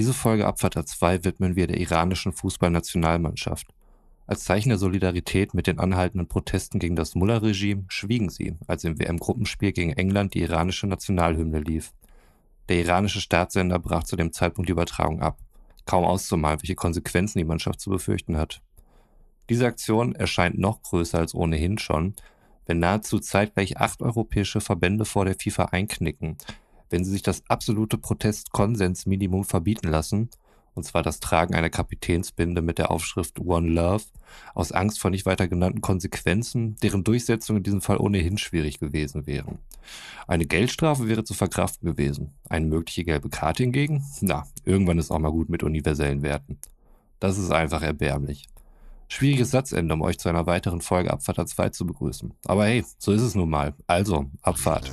Diese Folge Abfahrt 2 widmen wir der iranischen Fußballnationalmannschaft. Als Zeichen der Solidarität mit den anhaltenden Protesten gegen das Mullah-Regime schwiegen sie, als im WM-Gruppenspiel gegen England die iranische Nationalhymne lief. Der iranische Staatssender brach zu dem Zeitpunkt die Übertragung ab. Kaum auszumalen, welche Konsequenzen die Mannschaft zu befürchten hat. Diese Aktion erscheint noch größer als ohnehin schon, wenn nahezu zeitgleich acht europäische Verbände vor der FIFA einknicken, wenn sie sich das absolute Protestkonsensminimum verbieten lassen und zwar das Tragen einer Kapitänsbinde mit der Aufschrift One Love, aus Angst vor nicht weiter genannten Konsequenzen, deren Durchsetzung in diesem Fall ohnehin schwierig gewesen wären. Eine Geldstrafe wäre zu verkraften gewesen. Eine mögliche gelbe Karte hingegen? Na, irgendwann ist auch mal gut mit universellen Werten. Das ist einfach erbärmlich. Schwieriges Satzende, um euch zu einer weiteren Folge Abfahrt 2 zu begrüßen. Aber hey, so ist es nun mal. Also, Abfahrt.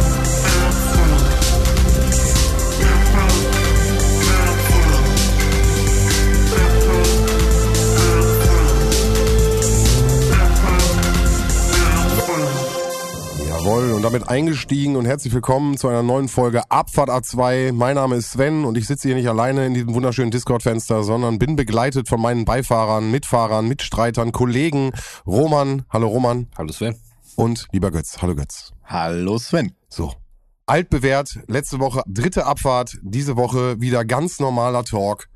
Jawohl, und damit eingestiegen und herzlich willkommen zu einer neuen Folge Abfahrt A2. Mein Name ist Sven und ich sitze hier nicht alleine in diesem wunderschönen Discord-Fenster, sondern bin begleitet von meinen Beifahrern, Mitfahrern, Mitstreitern, Kollegen. Roman, hallo Roman. Hallo Sven. Und lieber Götz, hallo Götz. Hallo Sven. So, altbewährt, letzte Woche dritte Abfahrt, diese Woche wieder ganz normaler Talk.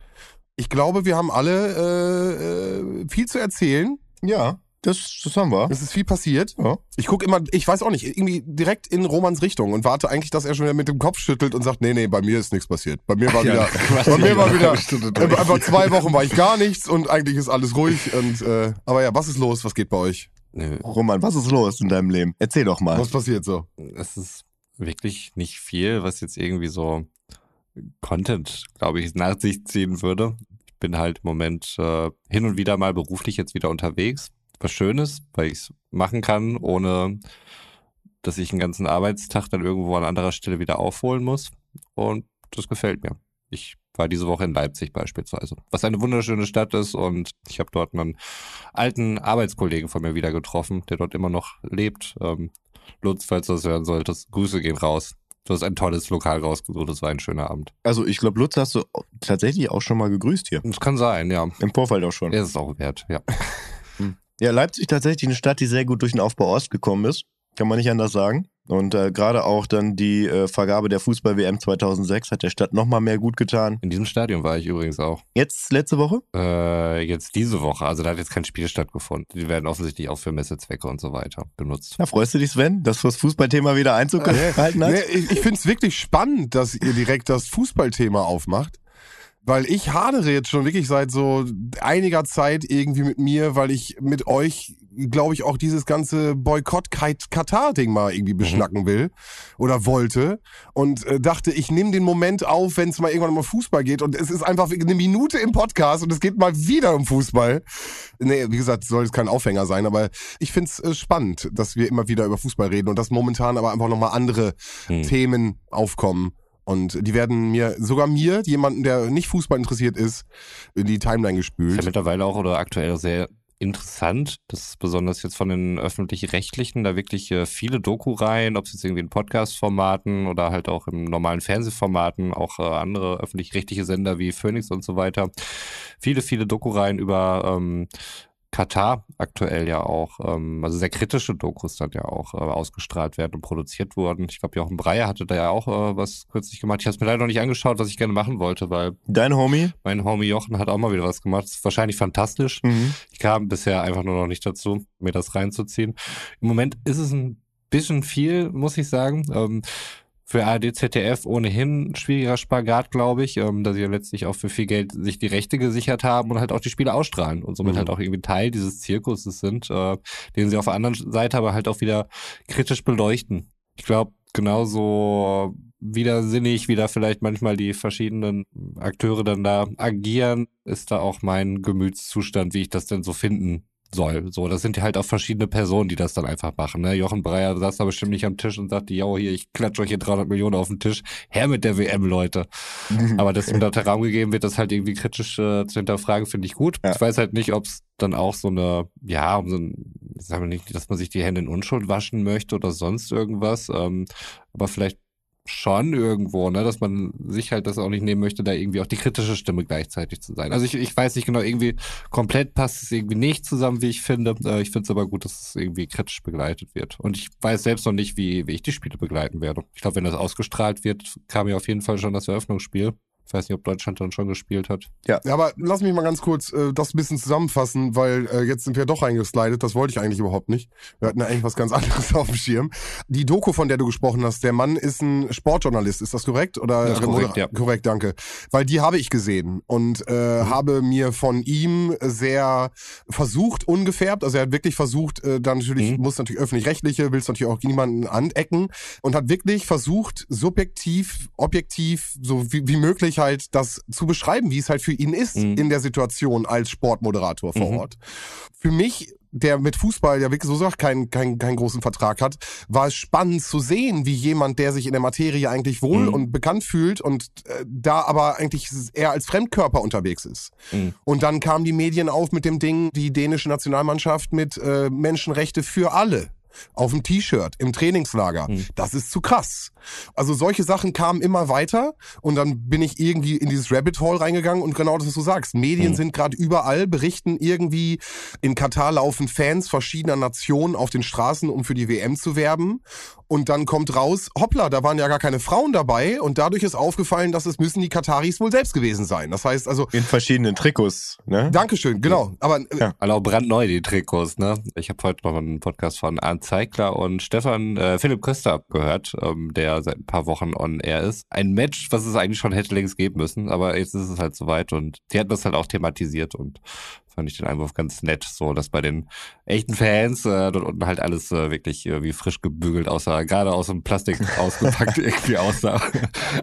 Ich glaube, wir haben alle äh, äh, viel zu erzählen. Ja, das, das haben wir. Es ist viel passiert. Ja. Ich gucke immer, ich weiß auch nicht, irgendwie direkt in Romans Richtung und warte eigentlich, dass er schon wieder mit dem Kopf schüttelt und sagt, nee, nee, bei mir ist nichts passiert. Bei mir war Ja, wieder, Quatsch, bei mir war wieder, einfach zwei Wochen war ich gar nichts und eigentlich ist alles ruhig und, äh, aber ja, was ist los? Was geht bei euch? Nö, Roman, was ist los in deinem Leben? Erzähl doch mal. Was passiert so? es ist wirklich nicht viel, was jetzt irgendwie so Content, glaube ich, nach sich ziehen würde. Ich bin halt im Moment äh, hin und wieder mal beruflich jetzt wieder unterwegs. Was Schönes, weil ich es machen kann, ohne dass ich einen ganzen Arbeitstag dann irgendwo an anderer Stelle wieder aufholen muss. Und das gefällt mir. Ich war diese Woche in Leipzig beispielsweise, was eine wunderschöne Stadt ist und ich habe dort einen alten Arbeitskollegen von mir wieder getroffen, der dort immer noch lebt. Ähm, Lutz, falls du das hören solltest, Grüße gehen raus. Du hast ein tolles Lokal rausgesucht, das war ein schöner Abend. Also ich glaube, Lutz hast du tatsächlich auch schon mal gegrüßt hier. Das kann sein, ja. Im Vorfeld auch schon. Der ist es auch wert, ja. Ja, Leipzig tatsächlich eine Stadt, die sehr gut durch den Aufbau Ost gekommen ist. Kann man nicht anders sagen. Und äh, gerade auch dann die äh, Vergabe der Fußball-WM 2006 hat der Stadt nochmal mehr gut getan. In diesem Stadion war ich übrigens auch. Jetzt letzte Woche? Äh, jetzt diese Woche, also da hat jetzt kein Spiel stattgefunden. Die werden offensichtlich auch für Messezwecke und so weiter benutzt. Ja, freust du dich, Sven, dass das Fußballthema wieder Einzug gehalten hat? Nee, ich ich finde es wirklich spannend, dass ihr direkt das Fußballthema aufmacht. Weil ich hadere jetzt schon wirklich seit so einiger Zeit irgendwie mit mir, weil ich mit euch, glaube ich, auch dieses ganze Boykott-Katar-Ding mal irgendwie beschnacken will oder wollte. Und äh, dachte, ich nehme den Moment auf, wenn es mal irgendwann um Fußball geht. Und es ist einfach eine Minute im Podcast und es geht mal wieder um Fußball. Nee, wie gesagt, soll es kein Aufhänger sein, aber ich finde es äh, spannend, dass wir immer wieder über Fußball reden und dass momentan aber einfach nochmal andere Hm. Themen aufkommen. Und die werden mir, sogar mir, jemanden, der nicht Fußball interessiert ist, in die Timeline Ist ja gespült. mittlerweile auch oder aktuell sehr interessant. Das ist besonders jetzt von den öffentlich-rechtlichen, da wirklich äh, viele Doku-Reihen, ob es jetzt irgendwie in Podcast-Formaten oder halt auch im normalen Fernsehformaten, auch äh, andere öffentlich-rechtliche Sender wie Phoenix und so weiter. Viele, viele Doku-Reihen über ähm, Katar aktuell ja auch, ähm, also sehr kritische Dokus dann ja auch äh, ausgestrahlt werden und produziert wurden. Ich glaube, Jochen Breyer hatte da ja auch äh, was kürzlich gemacht. Ich habe es mir leider noch nicht angeschaut, was ich gerne machen wollte, weil Dein Homie? mein Homie Jochen hat auch mal wieder was gemacht. Ist wahrscheinlich fantastisch. Mhm. Ich kam bisher einfach nur noch nicht dazu, mir das reinzuziehen. Im Moment ist es ein bisschen viel, muss ich sagen. Ähm, für ARD, ZDF ohnehin schwieriger Spagat, glaube ich, ähm, dass sie ja letztlich auch für viel Geld sich die Rechte gesichert haben und halt auch die Spiele ausstrahlen und somit Mhm. halt auch irgendwie Teil dieses Zirkuses sind, äh, den sie auf der anderen Seite aber halt auch wieder kritisch beleuchten. Ich glaube, genauso widersinnig, wie da vielleicht manchmal die verschiedenen Akteure dann da agieren, ist da auch mein Gemütszustand, wie ich das denn so finden soll. So, das sind halt auch verschiedene Personen, die das dann einfach machen. Ne? Jochen Breyer saß da bestimmt nicht am Tisch und sagte, ja, hier, ich klatsche euch hier 300 Millionen auf den Tisch. Her mit der WM, Leute. Aber dass ihm da der Raum gegeben wird, das halt irgendwie kritisch äh, zu hinterfragen, finde ich gut. Ja. Ich weiß halt nicht, ob es dann auch so eine, ja, um so ein, sagen wir nicht, dass man sich die Hände in Unschuld waschen möchte oder sonst irgendwas. Ähm, aber vielleicht schon irgendwo, ne, dass man sich halt das auch nicht nehmen möchte, da irgendwie auch die kritische Stimme gleichzeitig zu sein. Also ich, ich weiß nicht genau, irgendwie komplett passt es irgendwie nicht zusammen, wie ich finde. Äh, ich finde es aber gut, dass es irgendwie kritisch begleitet wird. Und ich weiß selbst noch nicht, wie, wie ich die Spiele begleiten werde. Ich glaube, wenn das ausgestrahlt wird, kam ja auf jeden Fall schon das Eröffnungsspiel. Ich weiß nicht, ob Deutschland dann schon gespielt hat. Ja, ja aber lass mich mal ganz kurz äh, das ein bisschen zusammenfassen, weil äh, jetzt sind wir doch eingeslidet. Das wollte ich eigentlich überhaupt nicht. Wir hatten ja eigentlich was ganz anderes auf dem Schirm. Die Doku, von der du gesprochen hast, der Mann ist ein Sportjournalist. Ist das korrekt? Oder das ist korrekt, ja. Korrekt, danke. Weil die habe ich gesehen und äh, mhm. habe mir von ihm sehr versucht, ungefärbt, also er hat wirklich versucht, äh, dann natürlich, mhm. muss natürlich öffentlich-rechtliche, willst natürlich auch niemanden anecken und hat wirklich versucht, subjektiv, objektiv, so wie, wie möglich sich halt das zu beschreiben, wie es halt für ihn ist mhm. in der Situation als Sportmoderator vor mhm. Ort. Für mich der mit Fußball ja wirklich so sagt, keinen keinen keinen großen Vertrag hat, war es spannend zu sehen, wie jemand, der sich in der Materie eigentlich wohl mhm. und bekannt fühlt und äh, da aber eigentlich eher als Fremdkörper unterwegs ist. Mhm. Und dann kamen die Medien auf mit dem Ding, die dänische Nationalmannschaft mit äh, Menschenrechte für alle auf dem T-Shirt im Trainingslager. Mhm. Das ist zu krass. Also solche Sachen kamen immer weiter und dann bin ich irgendwie in dieses Rabbit Hole reingegangen und genau das, was du sagst. Medien mhm. sind gerade überall, berichten irgendwie, in Katar laufen Fans verschiedener Nationen auf den Straßen, um für die WM zu werben. Und dann kommt raus, hoppla, da waren ja gar keine Frauen dabei und dadurch ist aufgefallen, dass es müssen die Kataris wohl selbst gewesen sein. Das heißt also. In verschiedenen Trikots, ne? Dankeschön, genau. Aber äh, ja. alle auch brandneu, die Trikots, ne? Ich habe heute noch einen Podcast von Arndt Zeigler und Stefan äh, Philipp Köster gehört, ähm, der seit ein paar Wochen on air ist. Ein Match, was es eigentlich schon hätte längst geben müssen, aber jetzt ist es halt soweit und die hatten das halt auch thematisiert und fand ich den Einwurf ganz nett, so dass bei den echten Fans äh, dort unten halt alles äh, wirklich äh, wie frisch gebügelt aussah, gerade aus dem Plastik ausgepackt irgendwie aussah.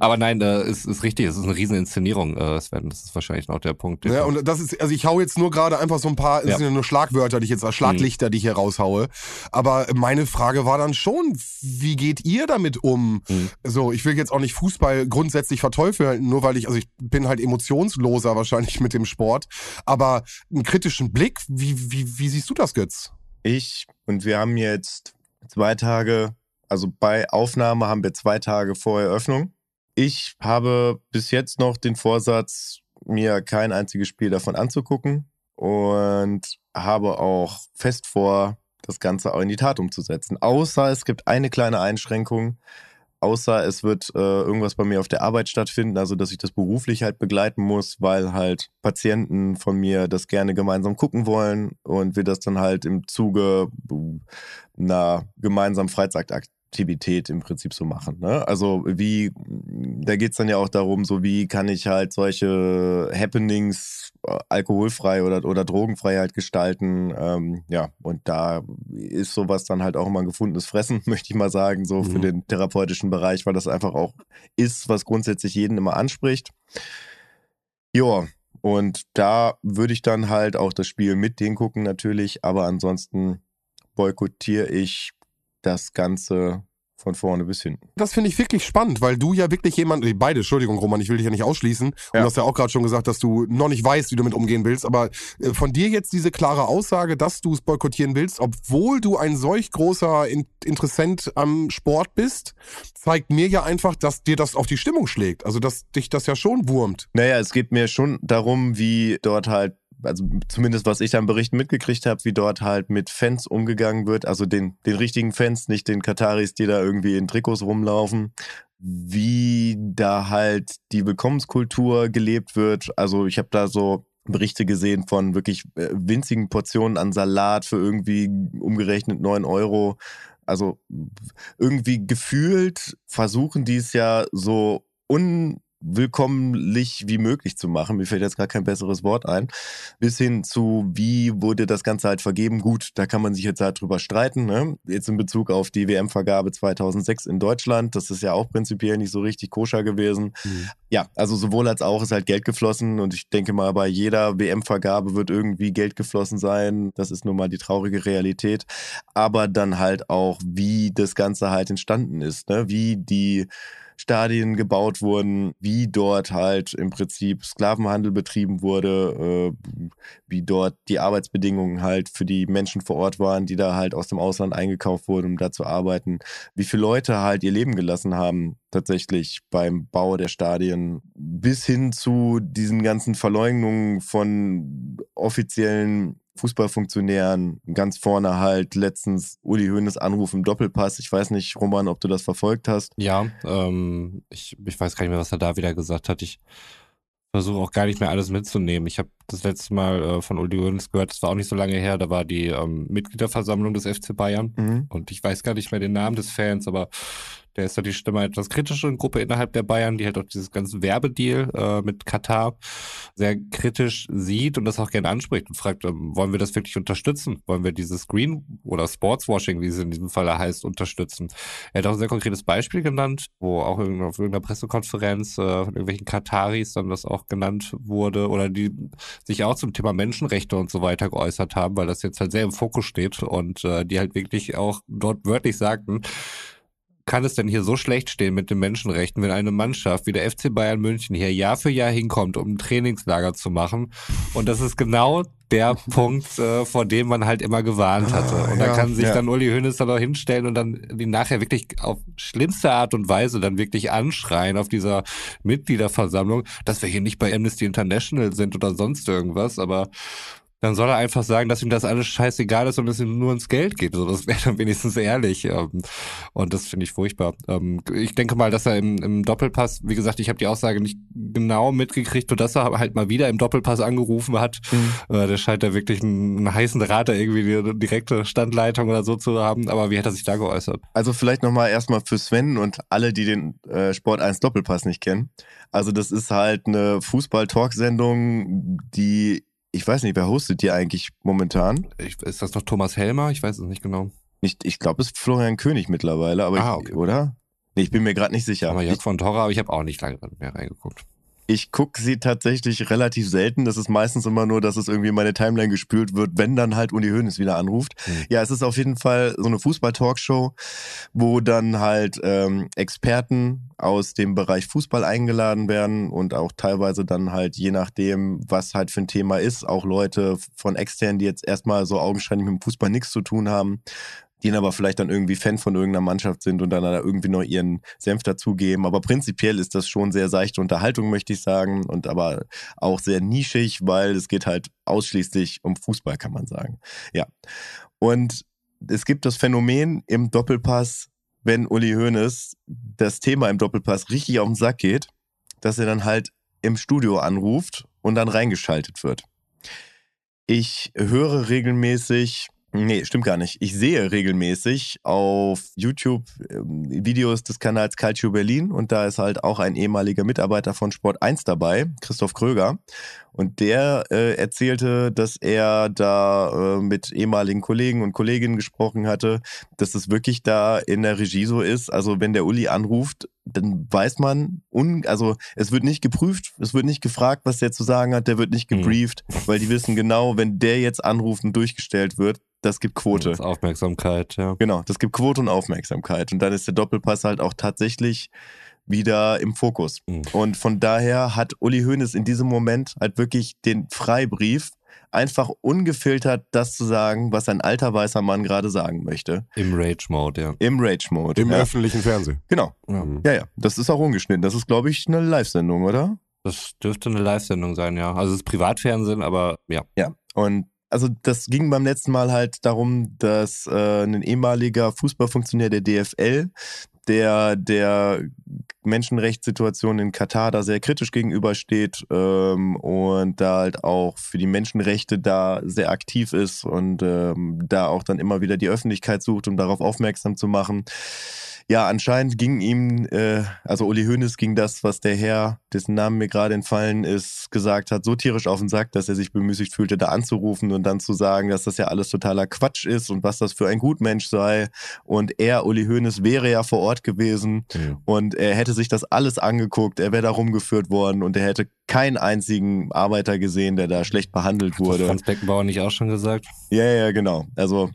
Aber nein, äh, ist, ist richtig, es ist eine riesen Inszenierung, äh, Sven, das ist wahrscheinlich noch der Punkt. Ja, und das ist, also ich hau jetzt nur gerade einfach so ein paar, das ja. sind ja nur Schlagwörter, die ich jetzt, Schlaglichter, die ich hier raushaue. Aber meine Frage war dann schon, wie geht ihr damit um? Mhm. So, ich will jetzt auch nicht Fußball grundsätzlich verteufeln, nur weil ich, also ich bin halt emotionsloser wahrscheinlich mit dem Sport, aber einen kritischen Blick. Wie, wie, wie siehst du das, Götz? Ich und wir haben jetzt zwei Tage, also bei Aufnahme haben wir zwei Tage vor Eröffnung. Ich habe bis jetzt noch den Vorsatz, mir kein einziges Spiel davon anzugucken und habe auch fest vor, das Ganze auch in die Tat umzusetzen. Außer es gibt eine kleine Einschränkung außer es wird äh, irgendwas bei mir auf der Arbeit stattfinden, also dass ich das beruflich halt begleiten muss, weil halt Patienten von mir das gerne gemeinsam gucken wollen und wir das dann halt im Zuge einer gemeinsamen Freizeitakt Aktivität im Prinzip so machen. Ne? Also wie, da geht es dann ja auch darum, so wie kann ich halt solche Happenings äh, alkoholfrei oder, oder drogenfrei halt gestalten. Ähm, ja, und da ist sowas dann halt auch immer ein gefundenes Fressen, möchte ich mal sagen, so mhm. für den therapeutischen Bereich, weil das einfach auch ist, was grundsätzlich jeden immer anspricht. Ja, und da würde ich dann halt auch das Spiel mit denen gucken natürlich, aber ansonsten boykottiere ich das Ganze von vorne bis hinten. Das finde ich wirklich spannend, weil du ja wirklich jemand, beide, Entschuldigung, Roman, ich will dich ja nicht ausschließen. Und ja. du hast ja auch gerade schon gesagt, dass du noch nicht weißt, wie du damit umgehen willst. Aber äh, von dir jetzt diese klare Aussage, dass du es boykottieren willst, obwohl du ein solch großer Interessent am Sport bist, zeigt mir ja einfach, dass dir das auf die Stimmung schlägt. Also, dass dich das ja schon wurmt. Naja, es geht mir schon darum, wie dort halt also zumindest was ich da im Bericht mitgekriegt habe, wie dort halt mit Fans umgegangen wird, also den, den richtigen Fans, nicht den Kataris, die da irgendwie in Trikots rumlaufen, wie da halt die Willkommenskultur gelebt wird. Also ich habe da so Berichte gesehen von wirklich äh, winzigen Portionen an Salat für irgendwie umgerechnet neun Euro. Also irgendwie gefühlt versuchen die es ja so un willkommentlich wie möglich zu machen. Mir fällt jetzt gar kein besseres Wort ein. Bis hin zu, wie wurde das Ganze halt vergeben? Gut, da kann man sich jetzt halt drüber streiten. Ne? Jetzt in Bezug auf die WM-Vergabe 2006 in Deutschland. Das ist ja auch prinzipiell nicht so richtig koscher gewesen. Mhm. Ja, also sowohl als auch ist halt Geld geflossen und ich denke mal, bei jeder WM-Vergabe wird irgendwie Geld geflossen sein. Das ist nun mal die traurige Realität. Aber dann halt auch, wie das Ganze halt entstanden ist, ne? wie die Stadien gebaut wurden, wie dort halt im Prinzip Sklavenhandel betrieben wurde, äh, wie dort die Arbeitsbedingungen halt für die Menschen vor Ort waren, die da halt aus dem Ausland eingekauft wurden, um da zu arbeiten, wie viele Leute halt ihr Leben gelassen haben tatsächlich beim Bau der Stadien, bis hin zu diesen ganzen Verleugnungen von offiziellen Fußballfunktionären ganz vorne halt letztens Uli Hoeneß Anruf im Doppelpass. Ich weiß nicht, Roman, ob du das verfolgt hast. Ja, ähm, ich, ich weiß gar nicht mehr, was er da wieder gesagt hat. Ich versuche auch gar nicht mehr alles mitzunehmen. Ich habe das letzte Mal äh, von Uli Hoeneß gehört, das war auch nicht so lange her, da war die ähm, Mitgliederversammlung des FC Bayern mhm. und ich weiß gar nicht mehr den Namen des Fans, aber der ist ja die Stimme etwas kritischeren Gruppe innerhalb der Bayern, die halt auch dieses ganze Werbedeal äh, mit Katar sehr kritisch sieht und das auch gerne anspricht und fragt, ähm, wollen wir das wirklich unterstützen? Wollen wir dieses Green oder Sportswashing, wie es in diesem Fall heißt, unterstützen? Er hat auch ein sehr konkretes Beispiel genannt, wo auch auf irgendeiner Pressekonferenz äh, von irgendwelchen Kataris dann das auch genannt wurde oder die sich auch zum Thema Menschenrechte und so weiter geäußert haben, weil das jetzt halt sehr im Fokus steht und äh, die halt wirklich auch dort wörtlich sagten, kann es denn hier so schlecht stehen mit den Menschenrechten, wenn eine Mannschaft wie der FC Bayern München hier Jahr für Jahr hinkommt, um ein Trainingslager zu machen? Und das ist genau der Punkt, äh, vor dem man halt immer gewarnt hatte. Und da kann sich ja. dann Uli Hoeneß dann auch hinstellen und dann die nachher wirklich auf schlimmste Art und Weise dann wirklich anschreien auf dieser Mitgliederversammlung, dass wir hier nicht bei Amnesty International sind oder sonst irgendwas, aber dann soll er einfach sagen, dass ihm das alles scheißegal ist und es ihm nur ums Geld geht. Also das wäre dann wenigstens ehrlich. Ähm, und das finde ich furchtbar. Ähm, ich denke mal, dass er im, im Doppelpass, wie gesagt, ich habe die Aussage nicht genau mitgekriegt, nur dass er halt mal wieder im Doppelpass angerufen hat. Mhm. Äh, der scheint da wirklich einen, einen heißen Draht da irgendwie eine direkte Standleitung oder so zu haben. Aber wie hat er sich da geäußert? Also vielleicht nochmal erstmal für Sven und alle, die den äh, Sport 1 Doppelpass nicht kennen. Also das ist halt eine Fußball-Talksendung, die ich weiß nicht, wer hostet die eigentlich momentan? Ich, ist das doch Thomas Helmer? Ich weiß es nicht genau. Ich, ich glaube, es ist Florian König mittlerweile, aber ah, okay. oder? Nee, ich bin mir gerade nicht sicher. Aber Jörg von Torra, aber ich habe auch nicht lange mehr reingeguckt. Ich gucke sie tatsächlich relativ selten. Das ist meistens immer nur, dass es irgendwie in meine Timeline gespült wird, wenn dann halt Uli Hoeneß wieder anruft. Mhm. Ja, es ist auf jeden Fall so eine Fußball-Talkshow, wo dann halt ähm, Experten aus dem Bereich Fußball eingeladen werden und auch teilweise dann halt je nachdem, was halt für ein Thema ist, auch Leute von extern, die jetzt erstmal so augenscheinlich mit dem Fußball nichts zu tun haben, die dann aber vielleicht dann irgendwie Fan von irgendeiner Mannschaft sind und dann da irgendwie noch ihren Senf dazugeben. Aber prinzipiell ist das schon sehr seichte Unterhaltung, möchte ich sagen, und aber auch sehr nischig, weil es geht halt ausschließlich um Fußball, kann man sagen. Ja. Und es gibt das Phänomen im Doppelpass, wenn Uli Hoeneß das Thema im Doppelpass richtig auf den Sack geht, dass er dann halt im Studio anruft und dann reingeschaltet wird. Ich höre regelmäßig Nee, stimmt gar nicht. Ich sehe regelmäßig auf YouTube ähm, Videos des Kanals Calcio Berlin und da ist halt auch ein ehemaliger Mitarbeiter von Sport 1 dabei, Christoph Kröger. Und der äh, erzählte, dass er da äh, mit ehemaligen Kollegen und Kolleginnen gesprochen hatte, dass es wirklich da in der Regie so ist. Also wenn der Uli anruft, dann weiß man, un also es wird nicht geprüft, es wird nicht gefragt, was der zu sagen hat, der wird nicht mhm. gebrieft, mhm. weil die wissen genau, wenn der jetzt anruft und durchgestellt wird, das gibt Quote. Das Aufmerksamkeit, ja. Genau, das gibt Quote und Aufmerksamkeit. Und dann ist der Doppelpass halt auch tatsächlich wieder im Fokus. Mhm. Und von daher hat Uli Hoeneß in diesem Moment halt wirklich den Freibrief, einfach ungefiltert das zu sagen, was ein alter weißer Mann gerade sagen möchte. Im Rage-Mode, ja. Im Rage-Mode. Im ja. öffentlichen Fernsehen. Genau. Ja. ja, ja. Das ist auch ungeschnitten. Das ist, glaube ich, eine Live-Sendung, oder? Das dürfte eine Live-Sendung sein, ja. Also es ist Privatfernsehen, aber ja. Ja. Und also das ging beim letzten Mal halt darum, dass äh, ein ehemaliger Fußballfunktionär der DFL, der der Menschenrechtssituation in Katar da sehr kritisch gegenübersteht ähm, und da halt auch für die Menschenrechte da sehr aktiv ist und ähm, da auch dann immer wieder die Öffentlichkeit sucht, um darauf aufmerksam zu machen ja, anscheinend ging ihm, äh, also Uli Hoeneß ging das, was der Herr, dessen Namen mir gerade entfallen ist, gesagt hat, so tierisch auf den Sack, dass er sich bemüßigt fühlte, da anzurufen und dann zu sagen, dass das ja alles totaler Quatsch ist und was das für ein Gutmensch sei. Und er, Uli Hoeneß, wäre ja vor Ort gewesen mhm. und er hätte sich das alles angeguckt, er wäre da rumgeführt worden und er hätte keinen einzigen Arbeiter gesehen, der da schlecht behandelt wurde. Hat Franz Beckenbauer nicht auch schon gesagt? Ja, ja, genau. Also,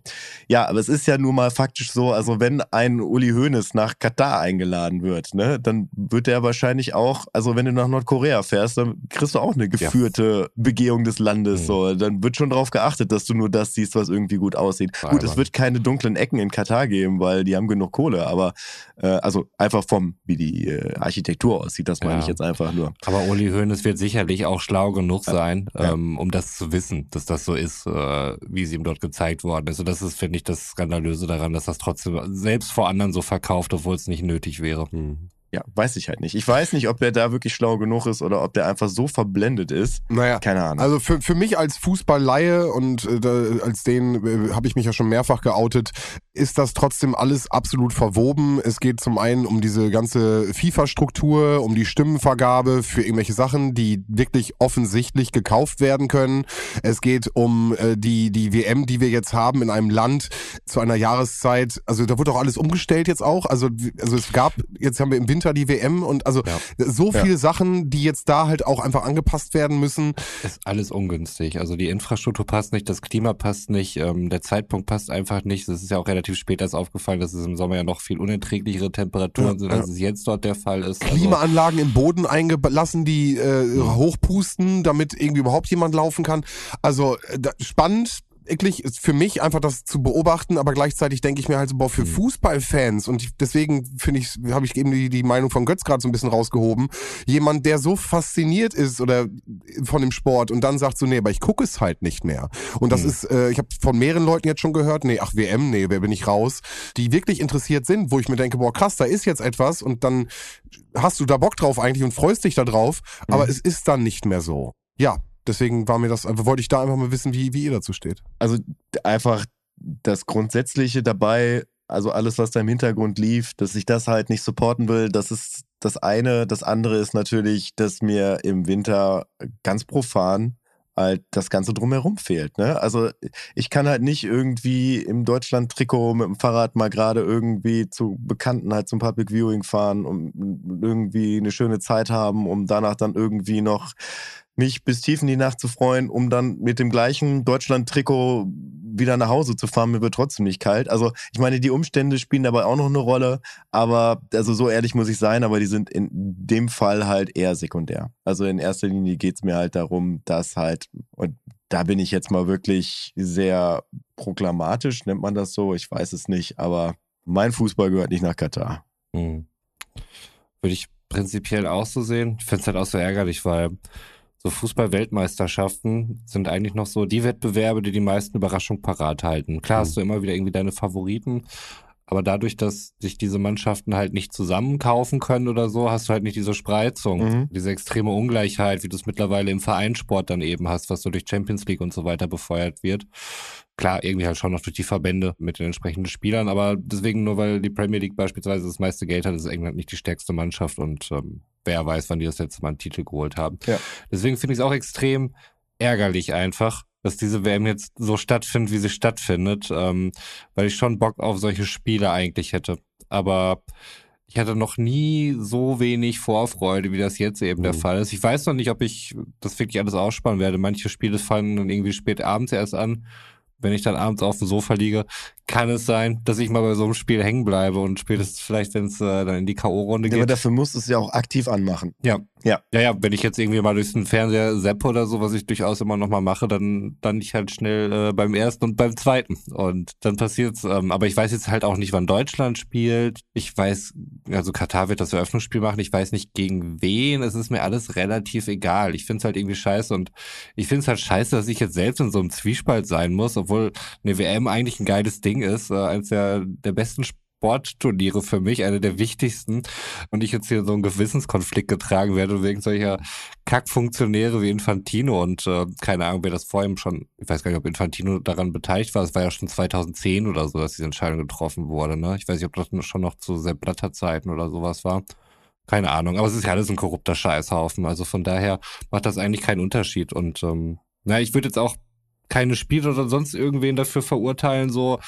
ja, aber es ist ja nun mal faktisch so, also wenn ein Uli Hoeneß nach Katar eingeladen wird, ne, dann wird er wahrscheinlich auch, also wenn du nach Nordkorea fährst, dann kriegst du auch eine geführte ja. Begehung des Landes. Mhm. So, dann wird schon darauf geachtet, dass du nur das siehst, was irgendwie gut aussieht. War gut, es wird keine dunklen Ecken in Katar geben, weil die haben genug Kohle, aber äh, also einfach vom, wie die äh, Architektur aussieht, das meine ja. ich jetzt einfach nur. Aber Uli Hoeneß wird sicherlich auch schlau genug sein, ja. ähm, um das zu wissen, dass das so ist, äh, wie es ihm dort gezeigt worden ist. Und das ist, finde ich, das Skandalöse daran, dass das trotzdem selbst vor anderen so verkauft, obwohl es nicht nötig wäre. Mhm ja, weiß ich halt nicht. Ich weiß nicht, ob der da wirklich schlau genug ist oder ob der einfach so verblendet ist. Naja, keine Ahnung. Also für, für mich als Fußballleihe und äh, als den äh, habe ich mich ja schon mehrfach geoutet, ist das trotzdem alles absolut verwoben. Es geht zum einen um diese ganze FIFA-Struktur, um die Stimmenvergabe für irgendwelche Sachen, die wirklich offensichtlich gekauft werden können. Es geht um äh, die, die WM, die wir jetzt haben in einem Land zu einer Jahreszeit. Also da wird auch alles umgestellt jetzt auch. Also, also es gab, jetzt haben wir im Winter Winter die WM und also ja. so viele ja. Sachen, die jetzt da halt auch einfach angepasst werden müssen. Ist alles ungünstig. Also die Infrastruktur passt nicht, das Klima passt nicht, ähm, der Zeitpunkt passt einfach nicht. Es ist ja auch relativ spät erst aufgefallen, dass es im Sommer ja noch viel unerträglichere Temperaturen ja, sind, als es jetzt dort der Fall ist. Also Klimaanlagen also, im Boden eingelassen, die äh, hochpusten, damit irgendwie überhaupt jemand laufen kann. Also äh, spannend, eklig ist für mich einfach das zu beobachten, aber gleichzeitig denke ich mir halt so, boah, für mhm. Fußballfans und deswegen finde ich, habe ich eben die, die Meinung von Götz gerade so ein bisschen rausgehoben, jemand, der so fasziniert ist oder von dem Sport und dann sagt so, nee, aber ich gucke es halt nicht mehr. Und das mhm. ist, äh, ich habe von mehreren Leuten jetzt schon gehört, nee, ach WM, nee, wer bin ich raus, die wirklich interessiert sind, wo ich mir denke, boah, krass, da ist jetzt etwas und dann hast du da Bock drauf eigentlich und freust dich da drauf, mhm. aber es ist dann nicht mehr so. Ja, Deswegen war mir das, wollte ich da einfach mal wissen, wie, wie ihr dazu steht. Also einfach das Grundsätzliche dabei, also alles, was da im Hintergrund lief, dass ich das halt nicht supporten will, das ist das eine. Das andere ist natürlich, dass mir im Winter ganz profan halt das Ganze drumherum fehlt. Ne? Also ich kann halt nicht irgendwie im Deutschland-Trikot mit dem Fahrrad mal gerade irgendwie zu Bekannten halt zum Public Viewing fahren und irgendwie eine schöne Zeit haben, um danach dann irgendwie noch mich bis tief in die Nacht zu freuen, um dann mit dem gleichen Deutschland-Trikot wieder nach Hause zu fahren. Mir wird trotzdem nicht kalt. Also ich meine, die Umstände spielen dabei auch noch eine Rolle. Aber also so ehrlich muss ich sein, aber die sind in dem Fall halt eher sekundär. Also in erster Linie geht's mir halt darum, dass halt, und da bin ich jetzt mal wirklich sehr proklamatisch, nennt man das so, ich weiß es nicht, aber mein Fußball gehört nicht nach Katar. Hm. Würde ich prinzipiell auch so sehen. Ich finde es halt auch so ärgerlich, weil so Fußball-Weltmeisterschaften sind eigentlich noch so die Wettbewerbe, die die meisten Überraschungen parat halten. Klar hast mhm. du immer wieder irgendwie deine Favoriten, aber dadurch, dass sich diese Mannschaften halt nicht zusammenkaufen können oder so, hast du halt nicht diese Spreizung, mhm. diese extreme Ungleichheit, wie du es mittlerweile im Vereinssport dann eben hast, was so durch Champions League und so weiter befeuert wird. Klar, irgendwie halt schon noch durch die Verbände mit den entsprechenden Spielern, aber deswegen nur weil die Premier League beispielsweise das meiste Geld hat, ist England nicht die stärkste Mannschaft und ähm, wer weiß, wann die das letzte Mal einen Titel geholt haben. Ja. Deswegen finde ich es auch extrem ärgerlich einfach, dass diese WM jetzt so stattfindet, wie sie stattfindet, ähm, weil ich schon Bock auf solche Spiele eigentlich hätte. Aber ich hatte noch nie so wenig Vorfreude, wie das jetzt eben mhm. der Fall ist. Ich weiß noch nicht, ob ich das wirklich alles ausspannen werde. Manche Spiele fallen dann irgendwie spät abends erst an wenn ich dann abends auf dem Sofa liege, kann es sein, dass ich mal bei so einem Spiel hängen bleibe und spätestens vielleicht, wenn es äh, dann in die K.O.-Runde geht. aber dafür musst du es ja auch aktiv anmachen. Ja. Ja. Ja, ja, wenn ich jetzt irgendwie mal durch den Fernseher seppe oder so, was ich durchaus immer noch mal mache, dann, dann ich halt schnell äh, beim ersten und beim zweiten. Und dann passiert's. Ähm, aber ich weiß jetzt halt auch nicht, wann Deutschland spielt. Ich weiß, also Katar wird das Eröffnungsspiel machen. Ich weiß nicht gegen wen. Es ist mir alles relativ egal. Ich find's halt irgendwie scheiße und ich find's halt scheiße, dass ich jetzt selbst in so einem Zwiespalt sein muss, obwohl eine WM eigentlich ein geiles Ding ist, äh, eines der, der besten Sportturniere für mich, eine der wichtigsten. Und ich jetzt hier so einen Gewissenskonflikt getragen werde wegen solcher Kackfunktionäre wie Infantino und äh, keine Ahnung, wer das vor ihm schon, ich weiß gar nicht, ob Infantino daran beteiligt war. Es war ja schon 2010 oder so, dass diese Entscheidung getroffen wurde. Ne? Ich weiß nicht, ob das schon noch zu Sepp Blatter Zeiten oder sowas war. Keine Ahnung, aber es ist ja alles ein korrupter Scheißhaufen. Also von daher macht das eigentlich keinen Unterschied. Und ähm, na, ich würde jetzt auch keine Spieler oder sonst irgendwen dafür verurteilen, so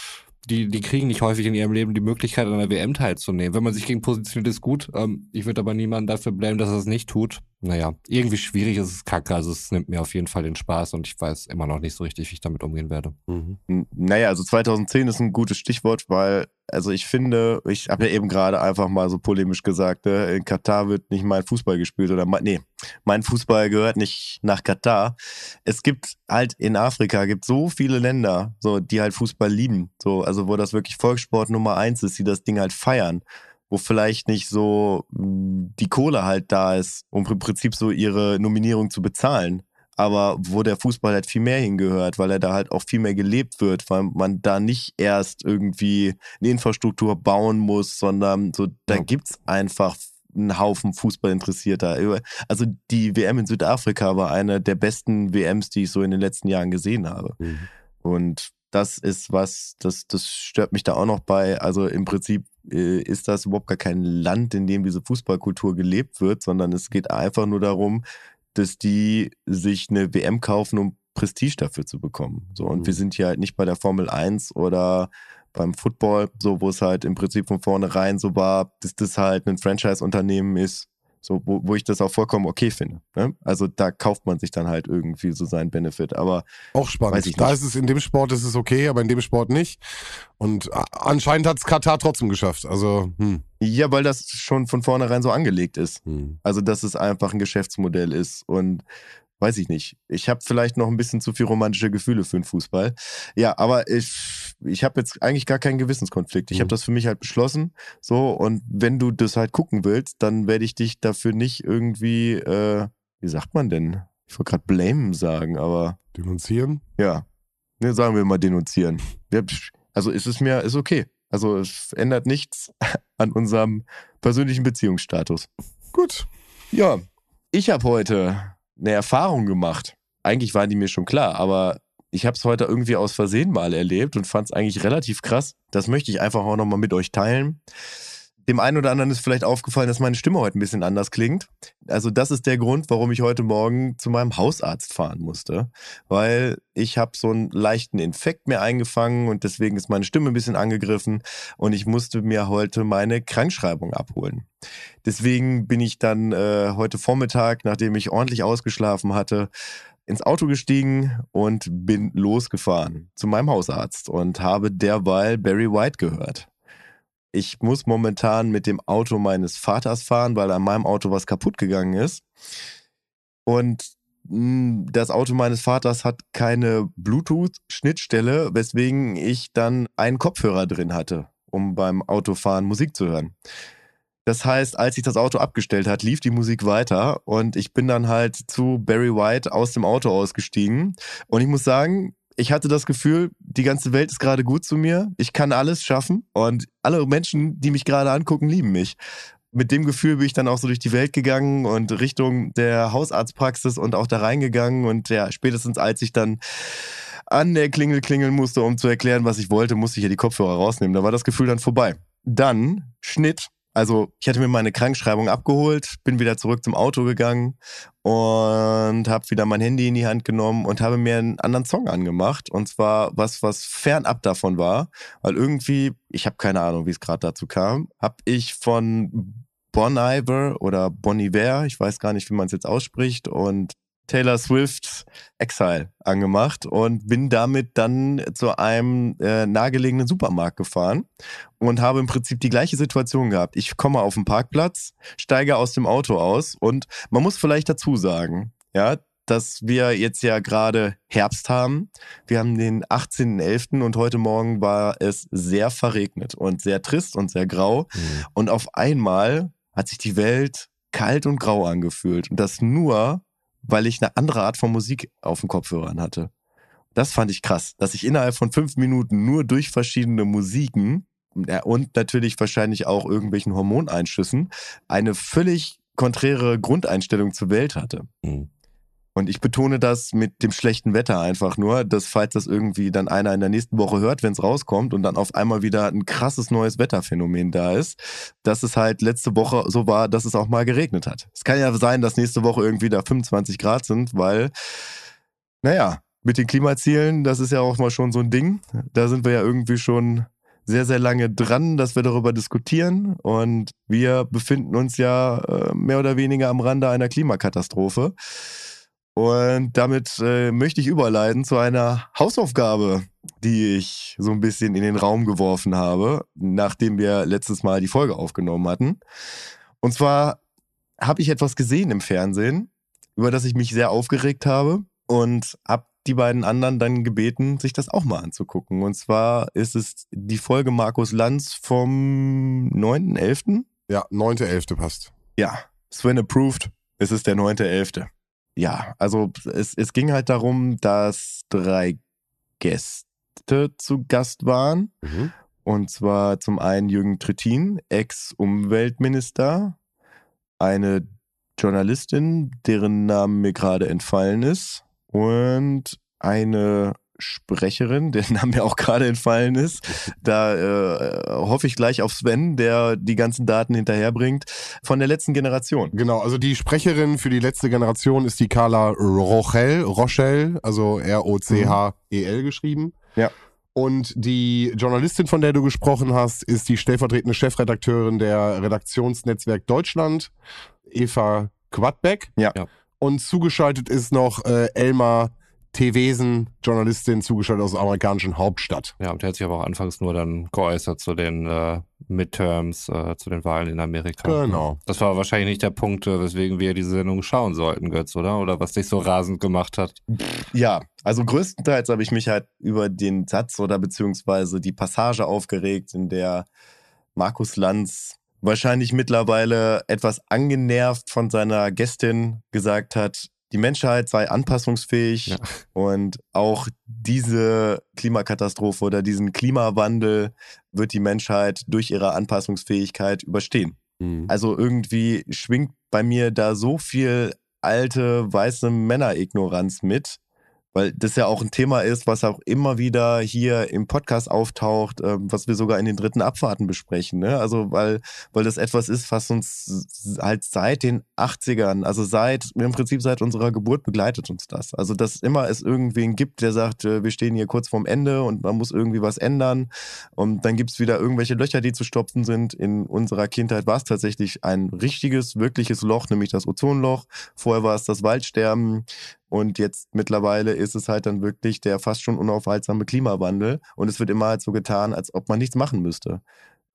die, die kriegen nicht häufig in ihrem Leben die Möglichkeit, an der WM teilzunehmen. Wenn man sich gegen positioniert, ist gut. Ähm, ich würde aber niemanden dafür blamen, dass er es nicht tut. Naja, irgendwie schwierig ist es kacke. Also es nimmt mir auf jeden Fall den Spaß und ich weiß immer noch nicht so richtig, wie ich damit umgehen werde. Mhm. Naja, also 2010 ist ein gutes Stichwort, weil, also ich finde, ich habe ja eben gerade einfach mal so polemisch gesagt, ne, in Katar wird nicht mein Fußball gespielt oder nee, mein Fußball gehört nicht nach Katar. Es gibt halt in Afrika gibt so viele Länder, so die halt Fußball lieben, so also wo das wirklich Volkssport Nummer eins ist, die das Ding halt feiern wo vielleicht nicht so hm, die Kohle halt da ist, um im Prinzip so ihre Nominierung zu bezahlen. Aber wo der Fußball halt viel mehr hingehört, weil er da halt auch viel mehr gelebt wird, weil man da nicht erst irgendwie eine Infrastruktur bauen muss, sondern so, da ja. gibt's einfach einen Haufen Fußballinteressierter. Also die WM in Südafrika war eine der besten WMs, die ich so in den letzten Jahren gesehen habe. Mhm. Und das ist was, das, das stört mich da auch noch bei. Also im Prinzip äh, ist das überhaupt gar kein Land, in dem diese Fußballkultur gelebt wird, sondern es geht einfach nur darum, dass die sich eine WM kaufen, um Prestige dafür zu bekommen. So, und mhm. wir sind hier halt nicht bei der Formel 1 oder beim Football, so wo es halt im Prinzip von vornherein so war, dass das halt ein Franchise-Unternehmen ist, so, wo, wo ich das auch vollkommen okay finde. Ne? Also da kauft man sich dann halt irgendwie so seinen Benefit. Aber auch spannend. da ist es in dem Sport ist es okay, aber in dem Sport nicht. Und anscheinend hat es Katar trotzdem geschafft. Also hm. ja, weil das schon von vornherein so angelegt ist. Hm. Also dass es einfach ein Geschäftsmodell ist und weiß ich nicht. Ich habe vielleicht noch ein bisschen zu viel romantische Gefühle für den Fußball. Ja, aber ich, ich habe jetzt eigentlich gar keinen Gewissenskonflikt. Ich mhm. habe das für mich halt beschlossen. So, und wenn du das halt gucken willst, dann werde ich dich dafür nicht irgendwie, äh, wie sagt man denn? Ich wollte gerade blamen sagen, aber. Denunzieren? Ja. Ne, sagen wir mal denunzieren. Also ist es mir, ist okay. Also es ändert nichts an unserem persönlichen Beziehungsstatus. Gut. Ja, ich habe heute eine Erfahrung gemacht. Eigentlich waren die mir schon klar, aber ich habe es heute irgendwie aus Versehen mal erlebt und fand es eigentlich relativ krass. Das möchte ich einfach auch nochmal mit euch teilen. Dem einen oder anderen ist vielleicht aufgefallen, dass meine Stimme heute ein bisschen anders klingt. Also das ist der Grund, warum ich heute Morgen zu meinem Hausarzt fahren musste, weil ich habe so einen leichten Infekt mir eingefangen und deswegen ist meine Stimme ein bisschen angegriffen und ich musste mir heute meine Krankschreibung abholen. Deswegen bin ich dann äh, heute Vormittag, nachdem ich ordentlich ausgeschlafen hatte, ins Auto gestiegen und bin losgefahren zu meinem Hausarzt und habe derweil Barry White gehört ich muss momentan mit dem Auto meines Vaters fahren, weil an meinem Auto was kaputt gegangen ist. Und hm, das Auto meines Vaters hat keine Bluetooth-Schnittstelle, weswegen ich dann einen Kopfhörer drin hatte, um beim Autofahren Musik zu hören. Das heißt, als ich das Auto abgestellt hat, lief die Musik weiter und ich bin dann halt zu Barry White aus dem Auto ausgestiegen. Und ich muss sagen, ich hatte das Gefühl, die ganze Welt ist gerade gut zu mir. Ich kann alles schaffen und alle Menschen, die mich gerade angucken, lieben mich. Mit dem Gefühl bin ich dann auch so durch die Welt gegangen und Richtung der Hausarztpraxis und auch da reingegangen. Und ja, spätestens als ich dann an der Klingel klingeln musste, um zu erklären, was ich wollte, musste ich ja die Kopfhörer rausnehmen. Da war das Gefühl dann vorbei. Dann Schnitt also ich hatte mir meine Krankschreibung abgeholt, bin wieder zurück zum Auto gegangen und habe wieder mein Handy in die Hand genommen und habe mir einen anderen Song angemacht. Und zwar was, was fernab davon war, weil irgendwie, ich habe keine Ahnung, wie es gerade dazu kam, habe ich von Bon Iver oder Bon Iver, ich weiß gar nicht, wie man es jetzt ausspricht, und Taylor Swift Exile angemacht und bin damit dann zu einem äh, nahegelegenen Supermarkt gefahren und habe im Prinzip die gleiche Situation gehabt. Ich komme auf den Parkplatz, steige aus dem Auto aus und man muss vielleicht dazu sagen, ja, dass wir jetzt ja gerade Herbst haben. Wir haben den 18.11. und heute Morgen war es sehr verregnet und sehr trist und sehr grau. Mhm. Und auf einmal hat sich die Welt kalt und grau angefühlt. Und das nur, weil ich eine andere Art von Musik auf den Kopfhörern hatte. Das fand ich krass, dass ich innerhalb von fünf Minuten nur durch verschiedene Musiken und natürlich wahrscheinlich auch irgendwelchen Hormoneinschüssen eine völlig konträre Grundeinstellung zur Welt hatte. Mhm. Und ich betone das mit dem schlechten Wetter einfach nur, dass falls das irgendwie dann einer in der nächsten Woche hört, wenn es rauskommt und dann auf einmal wieder ein krasses neues Wetterphänomen da ist, dass es halt letzte Woche so war, dass es auch mal geregnet hat. Es kann ja sein, dass nächste Woche irgendwie da 25 Grad sind, weil, naja, mit den Klimazielen, das ist ja auch mal schon so ein Ding. Da sind wir ja irgendwie schon sehr, sehr lange dran, dass wir darüber diskutieren. Und wir befinden uns ja äh, mehr oder weniger am Rande einer Klimakatastrophe. Und damit äh, möchte ich überleiten zu einer Hausaufgabe, die ich so ein bisschen in den Raum geworfen habe, nachdem wir letztes Mal die Folge aufgenommen hatten. Und zwar habe ich etwas gesehen im Fernsehen, über das ich mich sehr aufgeregt habe und habe die beiden anderen dann gebeten, sich das auch mal anzugucken. Und zwar ist es die Folge Markus Lanz vom 9.11. Ja, 9.11. passt. Ja, Sven approved. Es ist der 9.11 ja, also es, es ging halt darum, dass drei Gäste zu Gast waren. Mhm. Und zwar zum einen Jürgen Trittin, Ex-Umweltminister, eine Journalistin, deren Name mir gerade entfallen ist, und eine Sprecherin, der Name mir auch gerade entfallen ist. Da äh, hoffe ich gleich auf Sven, der die ganzen Daten hinterherbringt, von der letzten Generation. Genau, also die Sprecherin für die letzte Generation ist die Carla Rochelle, Rochelle, also R-O-C-H-E-L geschrieben. Ja. Und die Journalistin, von der du gesprochen hast, ist die stellvertretende Chefredakteurin der Redaktionsnetzwerk Deutschland, Eva Quadbeck. Ja. Ja. Und zugeschaltet ist noch äh, Elmar Tewesen, Journalistin, zugeschaltet aus der amerikanischen Hauptstadt. Ja, und der hat sich aber auch anfangs nur dann geäußert zu den äh, Midterms, äh, zu den Wahlen in Amerika. Genau. Das war wahrscheinlich nicht der Punkt, äh, weswegen wir diese Sendung schauen sollten, Götz, oder? Oder was dich so rasend gemacht hat. Ja, also größtenteils habe ich mich halt über den Satz oder beziehungsweise die Passage aufgeregt, in der Markus Lanz wahrscheinlich mittlerweile etwas angenervt von seiner Gästin gesagt hat, die Menschheit sei anpassungsfähig Ja. und auch diese Klimakatastrophe oder diesen Klimawandel wird die Menschheit durch ihre Anpassungsfähigkeit überstehen. Mhm. Also irgendwie schwingt bei mir da so viel alte weiße Männerignoranz mit, weil das ja auch ein Thema ist, was auch immer wieder hier im Podcast auftaucht, ähm, was wir sogar in den dritten Abfahrten besprechen. Ne? Also weil, weil das etwas ist, was uns halt seit den 80ern, also seit, im Prinzip seit unserer Geburt begleitet uns das. Also dass immer es irgendwen gibt, der sagt, äh, wir stehen hier kurz vorm Ende und man muss irgendwie was ändern. Und dann gibt's wieder irgendwelche Löcher, die zu stopfen sind. In unserer Kindheit war es tatsächlich ein richtiges, wirkliches Loch, nämlich das Ozonloch. Vorher war es das Waldsterben. Und jetzt mittlerweile ist es halt dann wirklich der fast schon unaufhaltsame Klimawandel. Und es wird immer halt so getan, als ob man nichts machen müsste.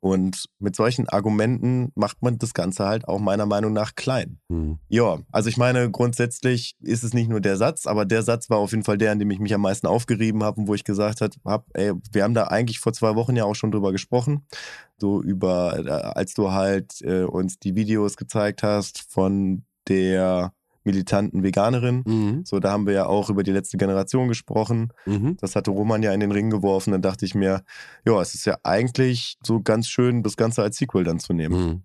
Und mit solchen Argumenten macht man das Ganze halt auch meiner Meinung nach klein. Mhm. Ja, also ich meine, grundsätzlich ist es nicht nur der Satz, aber der Satz war auf jeden Fall der, an dem ich mich am meisten aufgerieben habe und wo ich gesagt habe, ey, wir haben da eigentlich vor zwei Wochen ja auch schon drüber gesprochen. So über, äh, als du halt äh, uns die Videos gezeigt hast von der militanten Veganerin. Mhm. So, da haben wir ja auch über die letzte Generation gesprochen. Mhm. Das hatte Roman ja in den Ring geworfen. Dann dachte ich mir, ja, es ist ja eigentlich so ganz schön, das Ganze als Sequel dann zu nehmen. Mhm.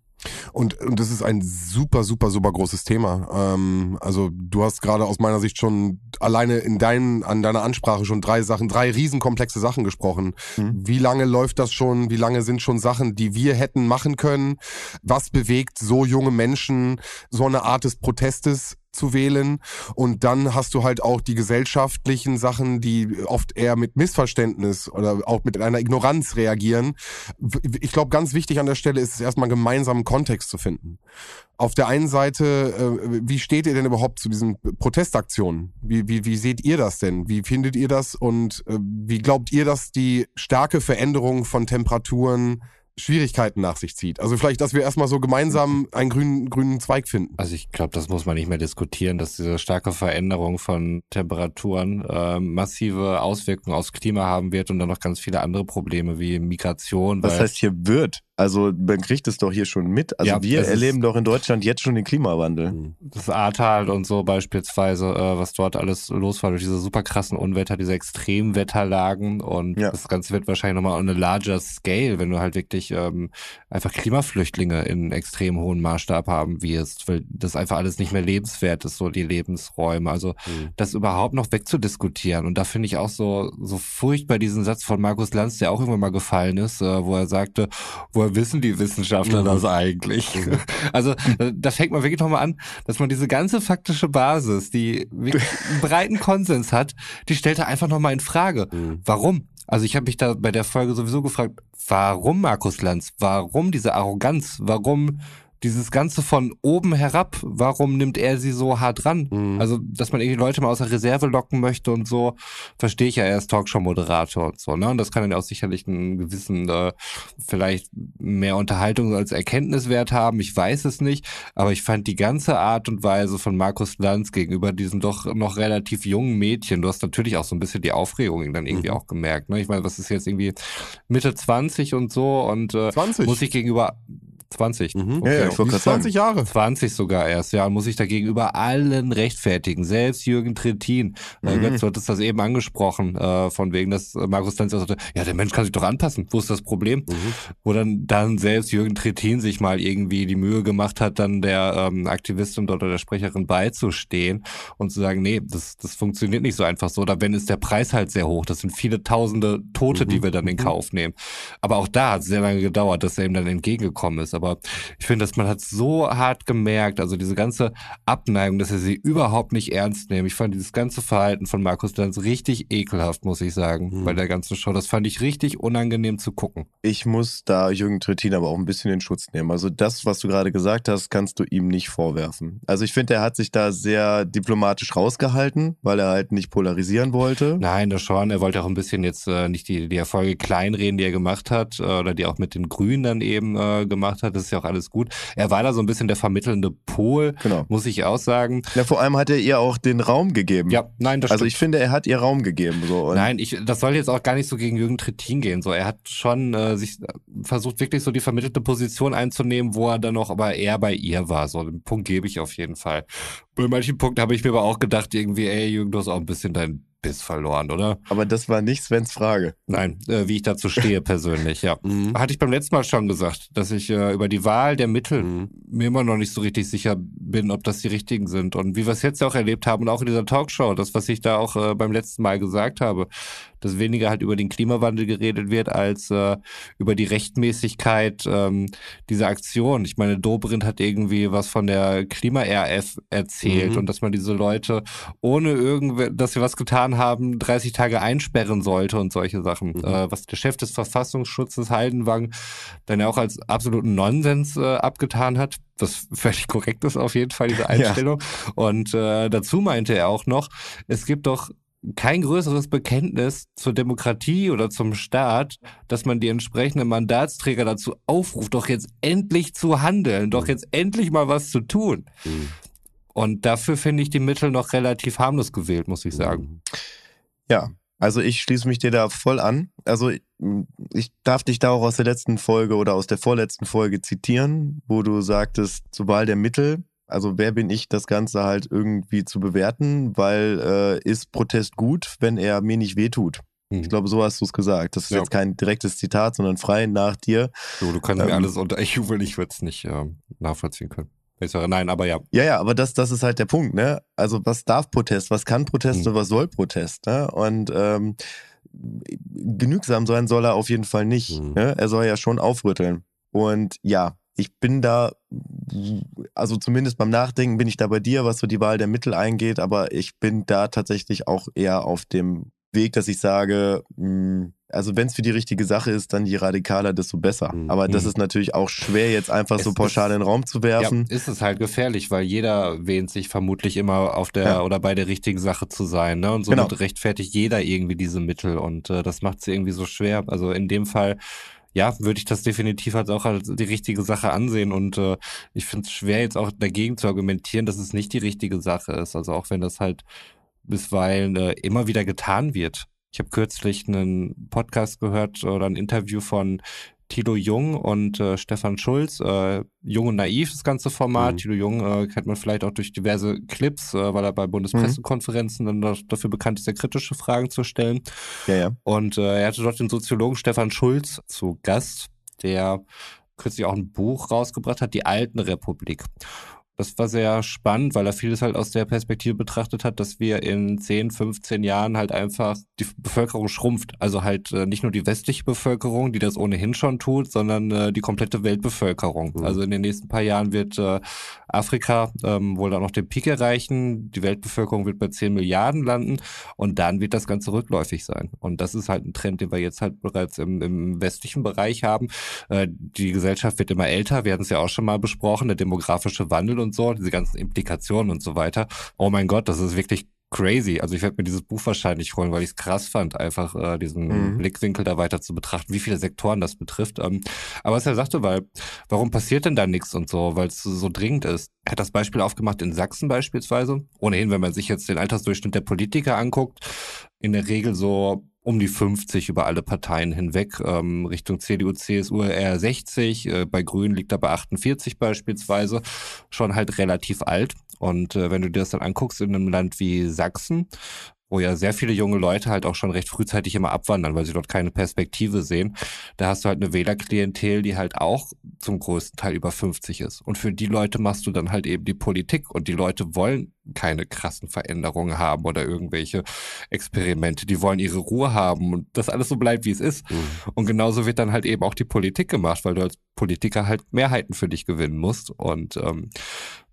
Und, und das ist ein super, super, super großes Thema. Ähm, also du hast gerade aus meiner Sicht schon alleine in deinem, an deiner Ansprache schon drei Sachen, drei riesenkomplexe Sachen gesprochen. Mhm. Wie lange läuft das schon? Wie lange sind schon Sachen, die wir hätten machen können? Was bewegt so junge Menschen, so eine Art des Protestes zu wählen? Und dann hast du halt auch die gesellschaftlichen Sachen, die oft eher mit Missverständnis oder auch mit einer Ignoranz reagieren. Ich glaube, ganz wichtig an der Stelle ist es erstmal gemeinsamen Kontext zu finden. Auf der einen Seite, äh, wie steht ihr denn überhaupt zu diesen Protestaktionen? Wie, wie, wie seht ihr das denn? Wie findet ihr das? Und äh, wie glaubt ihr, dass die starke Veränderung von Temperaturen Schwierigkeiten nach sich zieht? Also vielleicht, dass wir erstmal so gemeinsam einen grünen, grünen Zweig finden. Also ich glaube, das muss man nicht mehr diskutieren, dass diese starke Veränderung von Temperaturen äh, massive Auswirkungen aufs Klima haben wird und dann noch ganz viele andere Probleme wie Migration. Was heißt hier wird? Also man kriegt es doch hier schon mit. Also Ja, wir erleben doch in Deutschland jetzt schon den Klimawandel. Mhm. das Ahrtal und so beispielsweise, äh, was dort alles los war durch diese super krassen Unwetter, diese Extremwetterlagen und Ja. das Ganze wird wahrscheinlich nochmal on a larger scale, wenn du halt wirklich ähm, einfach Klimaflüchtlinge in extrem hohen Maßstab haben wirst, weil das einfach alles nicht mehr lebenswert ist, so die Lebensräume. Also Mhm. das überhaupt noch wegzudiskutieren. Und da finde ich auch so, so furchtbar diesen Satz von Markus Lanz, der auch irgendwann mal gefallen ist, äh, wo er sagte, woher wissen die Wissenschaftler Mhm. das eigentlich? Also da, da fängt man wirklich nochmal an, dass man diese ganze faktische Basis, die wirklich einen breiten Konsens hat, die stellt er einfach nochmal in Frage. Mhm. Warum? Also ich habe mich da bei der Folge sowieso gefragt, warum Markus Lanz? Warum diese Arroganz? Warum dieses Ganze von oben herab? Warum nimmt er sie so hart ran? Mhm. Also, dass man irgendwie Leute mal aus der Reserve locken möchte und so, verstehe ich ja, er ist Talkshow-Moderator und so, ne? Und das kann dann auch sicherlich einen gewissen, äh, vielleicht mehr Unterhaltung als Erkenntniswert haben, ich weiß es nicht, aber ich fand die ganze Art und Weise von Markus Lanz gegenüber diesem doch noch relativ jungen Mädchen, du hast natürlich auch so ein bisschen die Aufregung dann irgendwie Mhm. auch gemerkt, ne? Ich meine, was ist jetzt irgendwie Mitte 20 und so und äh, 20. muss ich gegenüber 20. Mhm. Ja, ja, ich Die wollte ist gerade 20 sagen. Jahre. 20 sogar erst, ja, muss ich da gegenüber allen rechtfertigen. Selbst Jürgen Trittin, äh, Mhm. Götz, du hattest das eben angesprochen, äh, von wegen, dass äh, Markus Lanz ja sagte, ja, der Mensch kann sich doch anpassen, wo ist das Problem? Mhm. Wo dann, dann selbst Jürgen Trittin sich mal irgendwie die Mühe gemacht hat, dann der ähm, Aktivistin dort oder der Sprecherin beizustehen und zu sagen, nee, das, das funktioniert nicht so einfach so, oder wenn ist der Preis halt sehr hoch, das sind viele tausende Tote, die Mhm. wir dann in Mhm. Kauf nehmen. Aber auch da hat es sehr lange gedauert, dass er ihm dann entgegengekommen ist. Aber ich finde, dass man hat so hart gemerkt, also diese ganze Abneigung, dass er sie überhaupt nicht ernst nimmt. Ich fand dieses ganze Verhalten von Markus Lanz richtig ekelhaft, muss ich sagen, Mhm. bei der ganzen Show. Das fand ich richtig unangenehm zu gucken. Ich muss da Jürgen Trittin aber auch ein bisschen in Schutz nehmen. Also das, was du gerade gesagt hast, kannst du ihm nicht vorwerfen. Also ich finde, er hat sich da sehr diplomatisch rausgehalten, weil er halt nicht polarisieren wollte. Nein, das schon. Er wollte auch ein bisschen jetzt äh, nicht die, die Erfolge kleinreden, die er gemacht hat, äh, oder die auch mit den Grünen dann eben äh, gemacht hat. Das ist ja auch alles gut. Er war da so ein bisschen der vermittelnde Pol, Genau. muss ich auch sagen. Ja, vor allem hat er ihr auch den Raum gegeben. Ja, nein, das Also stimmt. ich finde, er hat ihr Raum gegeben. So. Nein, ich, das soll jetzt auch gar nicht so gegen Jürgen Trittin gehen. So, er hat schon äh, sich äh, versucht, wirklich so die vermittelte Position einzunehmen, wo er dann noch aber eher bei ihr war. So, den Punkt gebe ich auf jeden Fall. Bei manchen Punkten habe ich mir aber auch gedacht, irgendwie, ey, Jürgen, du hast auch ein bisschen deinen Biss verloren, oder? Aber das war nicht Svens Frage. Nein, äh, wie ich dazu stehe persönlich, ja. Mhm. Hatte ich beim letzten Mal schon gesagt, dass ich äh, über die Wahl der Mittel Mhm. mir immer noch nicht so richtig sicher bin, ob das die richtigen sind. Und wie wir es jetzt ja auch erlebt haben und auch in dieser Talkshow, das, was ich da auch äh, beim letzten Mal gesagt habe, dass weniger halt über den Klimawandel geredet wird, als äh, über die Rechtmäßigkeit ähm, dieser Aktion. Ich meine, Dobrindt hat irgendwie was von der Klima-RF erzählt Mhm. und dass man diese Leute ohne irgendwer, dass sie was getan haben, 30 Tage einsperren sollte und solche Sachen. Mhm. Äh, was der Chef des Verfassungsschutzes Heidenwang dann ja auch als absoluten Nonsens äh, abgetan hat, was völlig korrekt ist auf jeden Fall, diese Einstellung. Und äh, dazu meinte er auch noch, es gibt doch kein größeres Bekenntnis zur Demokratie oder zum Staat, dass man die entsprechenden Mandatsträger dazu aufruft, doch jetzt endlich zu handeln, doch jetzt endlich mal was zu tun. Mhm. Und dafür finde ich die Mittel noch relativ harmlos gewählt, muss ich sagen. Ja, also ich schließe mich dir da voll an. Also ich darf dich da auch aus der letzten Folge oder aus der vorletzten Folge zitieren, wo du sagtest, zur Wahl der Mittel, also wer bin ich, das Ganze halt irgendwie zu bewerten, weil äh, ist Protest gut, wenn er mir nicht wehtut. Hm. Ich glaube, so hast du es gesagt. Das ist Ja. jetzt kein direktes Zitat, sondern frei nach dir. So, du kannst mir Ähm. alles unterjubeln, ich würde es nicht ähm, nachvollziehen können. Ich sage, nein, aber ja. Ja, ja, aber das, das ist halt der Punkt, ne? Also was darf Protest, was kann Protest Mhm. und was soll Protest, ne? Und ähm, genügsam sein soll er auf jeden Fall nicht. Mhm. Ne? Er soll ja schon aufrütteln. Und ja, ich bin da, also zumindest beim Nachdenken bin ich da bei dir, was so die Wahl der Mittel eingeht, aber ich bin da tatsächlich auch eher auf dem Weg, dass ich sage, mh, also wenn es für die richtige Sache ist, dann je radikaler, desto besser. Mhm. Aber das Mhm. ist natürlich auch schwer, jetzt einfach Es so pauschal ist- in den Raum zu werfen. Ja, ist es halt gefährlich, weil jeder wähnt sich vermutlich immer auf der Ja. oder bei der richtigen Sache zu sein, ne? Und somit Genau. rechtfertigt jeder irgendwie diese Mittel und äh, das macht sie irgendwie so schwer. Also in dem Fall, ja, würde ich das definitiv als auch als die richtige Sache ansehen und äh, ich finde es schwer jetzt auch dagegen zu argumentieren, dass es nicht die richtige Sache ist. Also auch wenn das halt bisweilen äh, immer wieder getan wird. Ich habe kürzlich einen Podcast gehört oder ein Interview von Tilo Jung und äh, Stefan Schulz. Äh, Jung und Naiv, das ganze Format. Mhm. Tilo Jung äh, kennt man vielleicht auch durch diverse Clips, äh, weil er bei Bundespressekonferenzen mhm. dann dafür bekannt ist, sehr kritische Fragen zu stellen. Ja, ja. Und äh, er hatte dort den Soziologen Stefan Schulz zu Gast, der kürzlich auch ein Buch rausgebracht hat, Die Alten Republik. Das war sehr spannend, weil er vieles halt aus der Perspektive betrachtet hat, dass wir in 10, 15 Jahren halt einfach die Bevölkerung schrumpft. Also halt äh, nicht nur die westliche Bevölkerung, die das ohnehin schon tut, sondern äh, die komplette Weltbevölkerung. Mhm. Also in den nächsten paar Jahren wird äh, Afrika ähm, wohl dann noch den Peak erreichen. Die Weltbevölkerung wird bei 10 Milliarden landen und dann wird das Ganze rückläufig sein. Und das ist halt ein Trend, den wir jetzt halt bereits im, im westlichen Bereich haben. Äh, die Gesellschaft wird immer älter. Wir hatten es ja auch schon mal besprochen, der demografische Wandel und und so, diese ganzen Implikationen und so weiter. Oh mein Gott, das ist wirklich crazy. Also ich werde mir dieses Buch wahrscheinlich holen, weil ich es krass fand, einfach äh, diesen mhm. Blickwinkel da weiter zu betrachten, wie viele Sektoren das betrifft. Ähm, aber was er sagte, weil, warum passiert denn da nichts und so, weil es so dringend ist? Er hat das Beispiel aufgemacht in Sachsen beispielsweise. Ohnehin, wenn man sich jetzt den Altersdurchschnitt der Politiker anguckt, in der Regel so um die 50 über alle Parteien hinweg. Ähm, Richtung CDU, CSU eher 60, äh, bei Grünen liegt er bei 48 beispielsweise. Schon halt relativ alt. Und äh, wenn du dir das dann anguckst in einem Land wie Sachsen, wo ja sehr viele junge Leute halt auch schon recht frühzeitig immer abwandern, weil sie dort keine Perspektive sehen. Da hast du halt eine Wählerklientel, die halt auch zum größten Teil über 50 ist. Und für die Leute machst du dann halt eben die Politik und die Leute wollen keine krassen Veränderungen haben oder irgendwelche Experimente. Die wollen ihre Ruhe haben und das alles so bleibt, wie es ist. Mhm. Und genauso wird dann halt eben auch die Politik gemacht, weil du als Politiker halt Mehrheiten für dich gewinnen musst. Und ähm,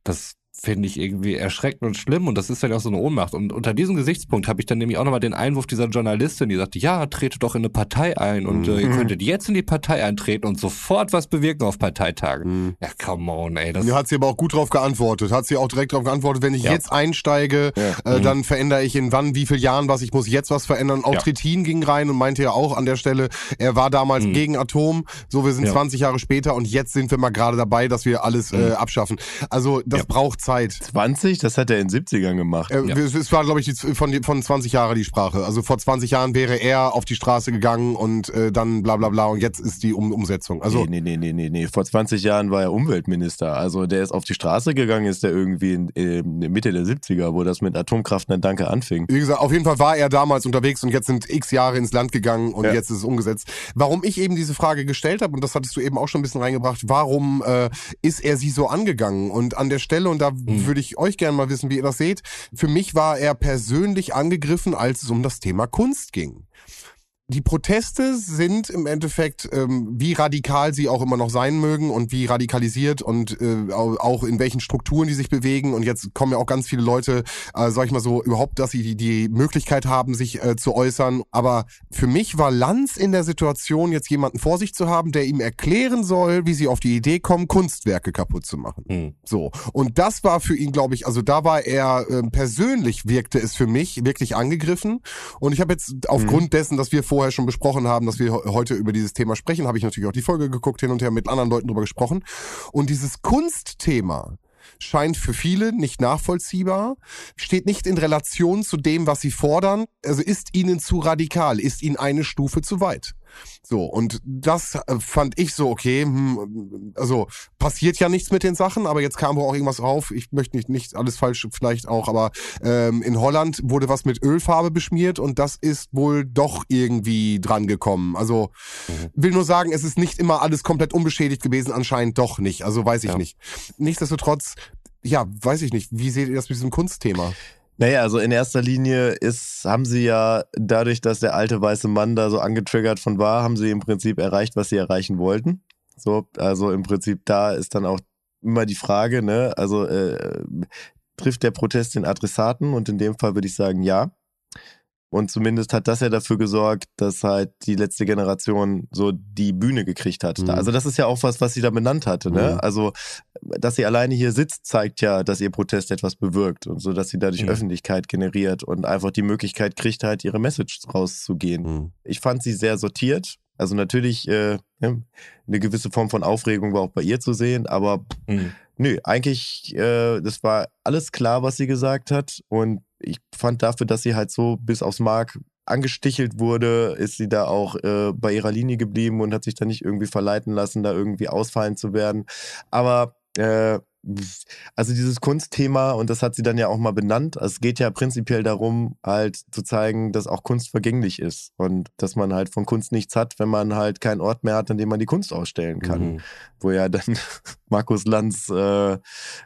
das finde ich irgendwie erschreckend und schlimm und das ist dann auch so eine Ohnmacht. Und unter diesem Gesichtspunkt habe ich dann nämlich auch nochmal den Einwurf dieser Journalistin, die sagte, ja, trete doch in eine Partei ein und mhm. äh, ihr mhm. könntet jetzt in die Partei eintreten und sofort was bewirken auf Parteitagen. Mhm. Ja, come on, ey. Das hat sie aber auch gut drauf geantwortet. Hat sie auch direkt drauf geantwortet, wenn ich ja. jetzt einsteige, ja. äh, mhm. dann verändere ich in wann, wie viel Jahren was, ich muss jetzt was verändern. Auch ja. Trittin ging rein und meinte ja auch an der Stelle, er war damals mhm. gegen Atom, so wir sind 20 Jahre später und jetzt sind wir mal gerade dabei, dass wir alles äh, mhm. abschaffen. Also das braucht Zeit. Zeit. 20? Das hat er in den 70ern gemacht. Äh, ja. Es war, glaube ich, die, von, von 20 Jahren die Sprache. Also vor 20 Jahren wäre er auf die Straße gegangen und äh, dann bla bla bla und jetzt ist die um Umsetzung. Also, nee, nee, nee, nee, nee. Vor 20 Jahren war er Umweltminister. Also der ist auf die Straße gegangen, ist der irgendwie in, in Mitte der 70er, wo das mit Atomkraft dann Danke anfing. Wie gesagt, auf jeden Fall war er damals unterwegs und jetzt sind x Jahre ins Land gegangen und ja. jetzt ist es umgesetzt. Warum ich eben diese Frage gestellt habe, und das hattest du eben auch schon ein bisschen reingebracht, warum äh, ist er sie so angegangen? Und an der Stelle, und da mhm. würde ich euch gerne mal wissen, wie ihr das seht. Für mich war er persönlich angegriffen, als es um das Thema Kunst ging die Proteste sind im Endeffekt, ähm, wie radikal sie auch immer noch sein mögen und wie radikalisiert und äh, auch in welchen Strukturen die sich bewegen. Und jetzt kommen ja auch ganz viele Leute, äh, sag ich mal so, überhaupt, dass sie die, die Möglichkeit haben, sich äh, zu äußern. Aber für mich war Lanz in der Situation, jetzt jemanden vor sich zu haben, der ihm erklären soll, wie sie auf die Idee kommen, Kunstwerke kaputt zu machen. Mhm. So. Und das war für ihn, glaube ich, also da war er äh, persönlich wirkte es für mich wirklich angegriffen. Und ich habe jetzt aufgrund mhm. dessen, dass wir vor vorher schon besprochen haben, dass wir heute über dieses Thema sprechen, habe ich natürlich auch die Folge geguckt, hin und her mit anderen Leuten drüber gesprochen. Und dieses Kunstthema, scheint für viele nicht nachvollziehbar, steht nicht in Relation zu dem, was sie fordern, also ist ihnen zu radikal, ist ihnen eine Stufe zu weit. So, und das äh, fand ich so, okay, hm, also passiert ja nichts mit den Sachen, aber jetzt kam wohl auch irgendwas auf. Ich möchte nicht, nicht alles falsch vielleicht auch, aber ähm, in Holland wurde was mit Ölfarbe beschmiert und das ist wohl doch irgendwie dran gekommen. Also mhm. will nur sagen, es ist nicht immer alles komplett unbeschädigt gewesen, anscheinend doch nicht. Also weiß ich ja. nicht. Nichtsdestotrotz, ja, weiß ich nicht. Wie seht ihr das mit diesem Kunstthema? Naja, also in erster Linie ist, haben sie ja dadurch, dass der alte weiße Mann da so angetriggert von war, haben sie im Prinzip erreicht, was sie erreichen wollten. So, also im Prinzip da ist dann auch immer die Frage, ne, also äh, trifft der Protest den Adressaten und in dem Fall würde ich sagen, ja. Und zumindest hat das ja dafür gesorgt, dass halt die letzte Generation so die Bühne gekriegt hat. Mhm. Also das ist ja auch was, was sie da benannt hatte. Ne? Mhm. Also, dass sie alleine hier sitzt, zeigt ja, dass ihr Protest etwas bewirkt und so, dass sie dadurch mhm. Öffentlichkeit generiert und einfach die Möglichkeit kriegt, halt ihre Message rauszugehen. Mhm. Ich fand sie sehr sortiert. Also natürlich äh, eine gewisse Form von Aufregung war auch bei ihr zu sehen, aber mhm. nö, eigentlich, äh, das war alles klar, was sie gesagt hat und ich fand dafür, dass sie halt so bis aufs Mark angestichelt wurde, ist sie da auch äh, bei ihrer Linie geblieben und hat sich da nicht irgendwie verleiten lassen, da irgendwie ausfallen zu werden. Aber äh, also dieses Kunstthema, und das hat sie dann ja auch mal benannt, es geht ja prinzipiell darum, halt zu zeigen, dass auch Kunst vergänglich ist und dass man halt von Kunst nichts hat, wenn man halt keinen Ort mehr hat, an dem man die Kunst ausstellen kann. Mhm. Wo ja dann Markus Lanz äh,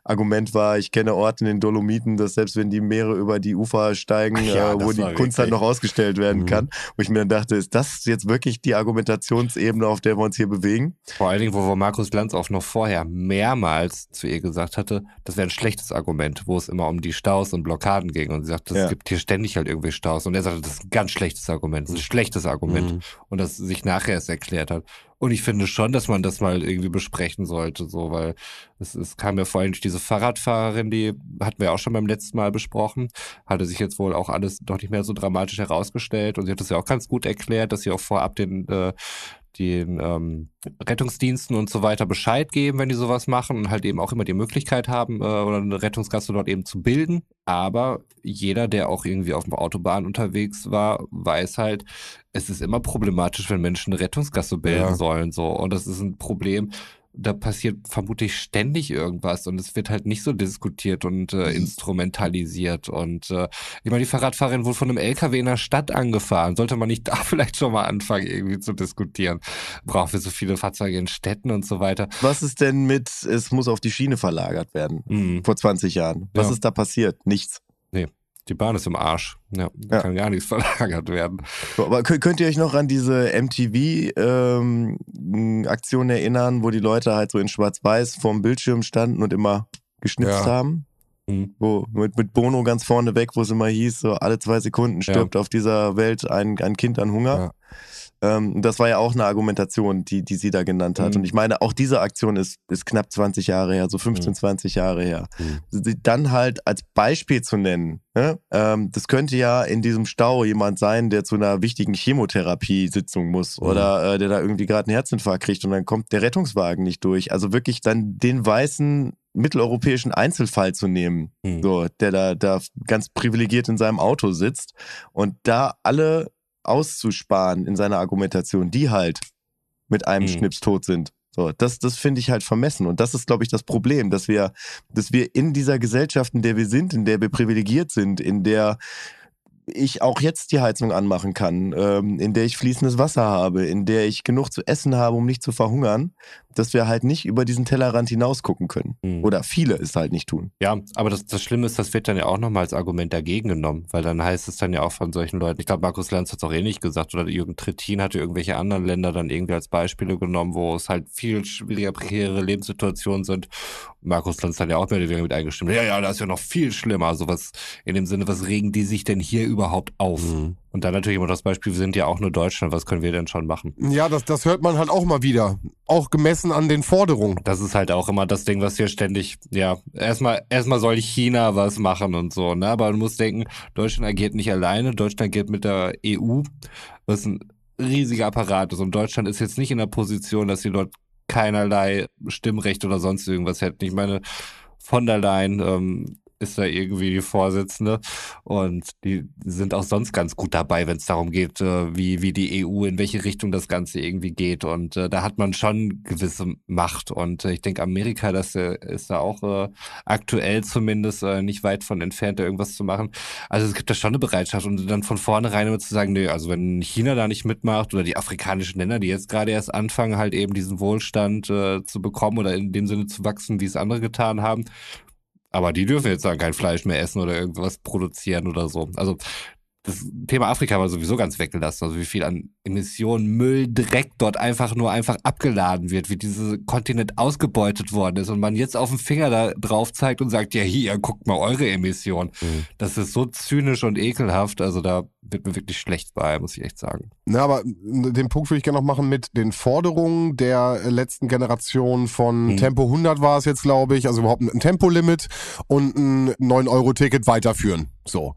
Argument war, ich kenne Orte in den Dolomiten, dass selbst wenn die Meere über die Ufer steigen, ja, äh, wo die Kunst halt noch ausgestellt werden mhm. kann. Wo ich mir dann dachte, ist das jetzt wirklich die Argumentationsebene, auf der wir uns hier bewegen? Vor allen Dingen, wo, wo Markus Lanz auch noch vorher mehrmals zu ihr gesagt hatte, das wäre ein schlechtes Argument, wo es immer um die Staus und Blockaden ging. Und sie sagte, es ja. gibt hier ständig halt irgendwie Staus. Und er sagte, das ist ein ganz schlechtes Argument, das ist ein schlechtes Argument. Mhm. Und das sich nachher erst erklärt hat. Und ich finde schon, dass man das mal irgendwie besprechen sollte, so, weil es, es kam ja vorhin diese Fahrradfahrerin, die hatten wir auch schon beim letzten Mal besprochen, hatte sich jetzt wohl auch alles doch nicht mehr so dramatisch herausgestellt. Und sie hat das ja auch ganz gut erklärt, dass sie auch vorab den äh, den ähm, Rettungsdiensten und so weiter Bescheid geben, wenn die sowas machen und halt eben auch immer die Möglichkeit haben, äh, oder eine Rettungsgasse dort eben zu bilden. Aber jeder, der auch irgendwie auf der Autobahn unterwegs war, weiß halt, es ist immer problematisch, wenn Menschen eine Rettungsgasse bilden ja. sollen. So. Und das ist ein Problem, da passiert vermutlich ständig irgendwas und es wird halt nicht so diskutiert und äh, mhm. instrumentalisiert. Und äh, ich meine, die Fahrradfahrerin wurde von einem LKW in der Stadt angefahren. Sollte man nicht da vielleicht schon mal anfangen, irgendwie zu diskutieren? Brauchen wir so viele Fahrzeuge in Städten und so weiter? Was ist denn mit, es muss auf die Schiene verlagert werden, mhm. vor 20 Jahren? Was ja. ist da passiert? Nichts. Die Bahn ist im Arsch. Ja, da ja. kann gar nichts verlagert werden. Aber könnt ihr euch noch an diese MTV-Aktion ähm, erinnern, wo die Leute halt so in Schwarz-Weiß vorm Bildschirm standen und immer geschnipst ja. haben? Mhm. Wo, mit, mit Bono ganz vorne weg, wo es immer hieß, so alle zwei Sekunden stirbt ja. auf dieser Welt ein, ein Kind an Hunger. Ähm, das war ja auch eine Argumentation, die, die sie da genannt hat. Mhm. Und ich meine, auch diese Aktion ist, ist knapp 20 Jahre her, so 15, mhm. 20 Jahre her. Mhm. Sie dann halt als Beispiel zu nennen, ne? ähm, das könnte ja in diesem Stau jemand sein, der zu einer wichtigen Chemotherapiesitzung muss mhm. oder äh, der da irgendwie gerade einen Herzinfarkt kriegt und dann kommt der Rettungswagen nicht durch. Also wirklich dann den weißen mitteleuropäischen Einzelfall zu nehmen, mhm. so, der da, da ganz privilegiert in seinem Auto sitzt und da alle auszusparen in seiner Argumentation, die halt mit einem mhm. Schnips tot sind. So, das, das finde ich halt vermessen. Und das ist, glaube ich, das Problem, dass wir, dass wir in dieser Gesellschaft, in der wir sind, in der wir privilegiert sind, in der ich auch jetzt die Heizung anmachen kann, ähm, in der ich fließendes Wasser habe, in der ich genug zu essen habe, um nicht zu verhungern, dass wir halt nicht über diesen Tellerrand hinaus gucken können. Mhm. Oder viele es halt nicht tun. Ja, aber das, das Schlimme ist, das wird dann ja auch nochmal als Argument dagegen genommen, weil dann heißt es dann ja auch von solchen Leuten, ich glaube, Markus Lanz hat es auch ähnlich gesagt, oder Jürgen Trittin hatte irgendwelche anderen Länder dann irgendwie als Beispiele genommen, wo es halt viel schwieriger, prekäre Lebenssituationen sind. Markus Lanz dann ja auch mehr oder weniger mit eingestimmt. Ja, ja, das ist ja noch viel schlimmer. Also was in dem Sinne, was regen die sich denn hier überhaupt auf? Mhm. Und dann natürlich immer das Beispiel, wir sind ja auch nur Deutschland, was können wir denn schon machen? Ja, das, das hört man halt auch mal wieder. Auch gemessen an den Forderungen. Das ist halt auch immer das Ding, was hier ständig, ja, erstmal, erstmal soll China was machen und so, ne? Aber man muss denken, Deutschland agiert nicht alleine, Deutschland agiert mit der EU, was ein riesiger Apparat ist. Und Deutschland ist jetzt nicht in der Position, dass sie dort keinerlei Stimmrecht oder sonst irgendwas hätten. Ich meine, von der Leyen ähm, ist da irgendwie die Vorsitzende. Und die sind auch sonst ganz gut dabei, wenn es darum geht, äh, wie, wie die EU, in welche Richtung das Ganze irgendwie geht. Und äh, da hat man schon gewisse Macht. Und äh, ich denke, Amerika, das äh, ist da auch äh, aktuell zumindest äh, nicht weit von entfernt, da irgendwas zu machen. Also es gibt da schon eine Bereitschaft. Und dann von vornherein immer zu sagen, nee, also wenn China da nicht mitmacht oder die afrikanischen Länder, die jetzt gerade erst anfangen, halt eben diesen Wohlstand zu bekommen oder in dem Sinne zu wachsen, wie es andere getan haben, aber die dürfen jetzt dann kein Fleisch mehr essen oder irgendwas produzieren oder so. Also das Thema Afrika war sowieso ganz weggelassen. Also wie viel an Emissionen, Müll, Dreck dort einfach nur einfach abgeladen wird, wie dieser Kontinent ausgebeutet worden ist und man jetzt auf den Finger da drauf zeigt und sagt, ja hier, guckt mal eure Emissionen. Mhm. Das ist so zynisch und ekelhaft. Also da wird mir wirklich schlecht bei, muss ich echt sagen. Na, aber den Punkt würde ich gerne noch machen mit den Forderungen der letzten Generation von mhm. Tempo 100 war es jetzt, glaube ich, also überhaupt ein Tempolimit und ein 9-Euro-Ticket weiterführen. So.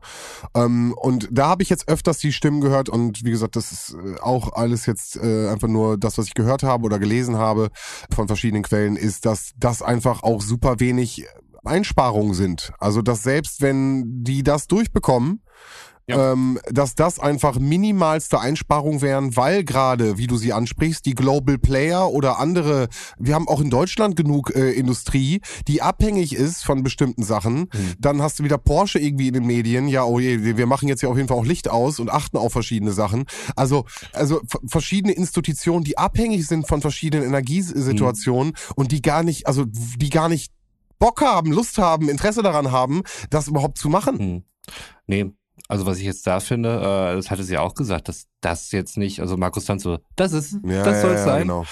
Ähm, und da habe ich jetzt öfters die Stimmen gehört und wie gesagt, das ist äh, auch alles jetzt äh, einfach nur das, was ich gehört habe oder gelesen habe von verschiedenen Quellen, ist, dass das einfach auch super wenig Einsparungen sind. Also dass selbst wenn die das durchbekommen, Ja. Ähm, dass das einfach minimalste Einsparungen wären, weil gerade, wie du sie ansprichst, die Global Player oder andere, wir haben auch in Deutschland genug äh, Industrie, die abhängig ist von bestimmten Sachen. Mhm. Dann hast du wieder Porsche irgendwie in den Medien, ja, oh je, wir machen jetzt ja auf jeden Fall auch Licht aus und achten auf verschiedene Sachen. Also, also verschiedene Institutionen, die abhängig sind von verschiedenen Energiesituationen mhm. und die gar nicht, also die gar nicht Bock haben, Lust haben, Interesse daran haben, das überhaupt zu machen. Mhm. Nee, also was ich jetzt da finde, äh, das hatte sie auch gesagt, dass das jetzt nicht, also Markus dann so, das ist, ja, das soll es ja, sein. Genau.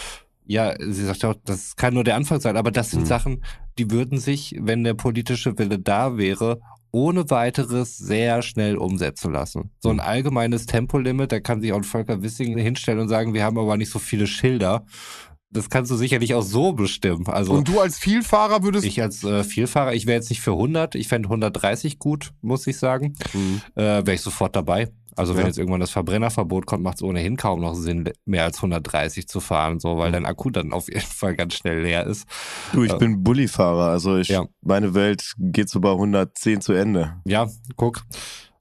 Ja, sie sagt auch, das kann nur der Anfang sein, aber das sind mhm. Sachen, die würden sich, wenn der politische Wille da wäre, ohne weiteres sehr schnell umsetzen lassen. So ein mhm. allgemeines Tempolimit, da kann sich auch ein Volker Wissing hinstellen und sagen, wir haben aber nicht so viele Schilder das kannst du sicherlich auch so bestimmen. Also und du als Vielfahrer würdest? Ich als äh, Vielfahrer, ich wäre jetzt nicht für 100, ich fände 130 gut, muss ich sagen. Mhm. Äh, wäre ich sofort dabei. Also wenn ja. jetzt irgendwann das Verbrennerverbot kommt, macht es ohnehin kaum noch Sinn, mehr als 130 zu fahren, so weil mhm. dein Akku dann auf jeden Fall ganz schnell leer ist. Du, ich äh, bin Bullifahrer, also ich, ja. meine Welt geht so bei 110 zu Ende. Ja, guck.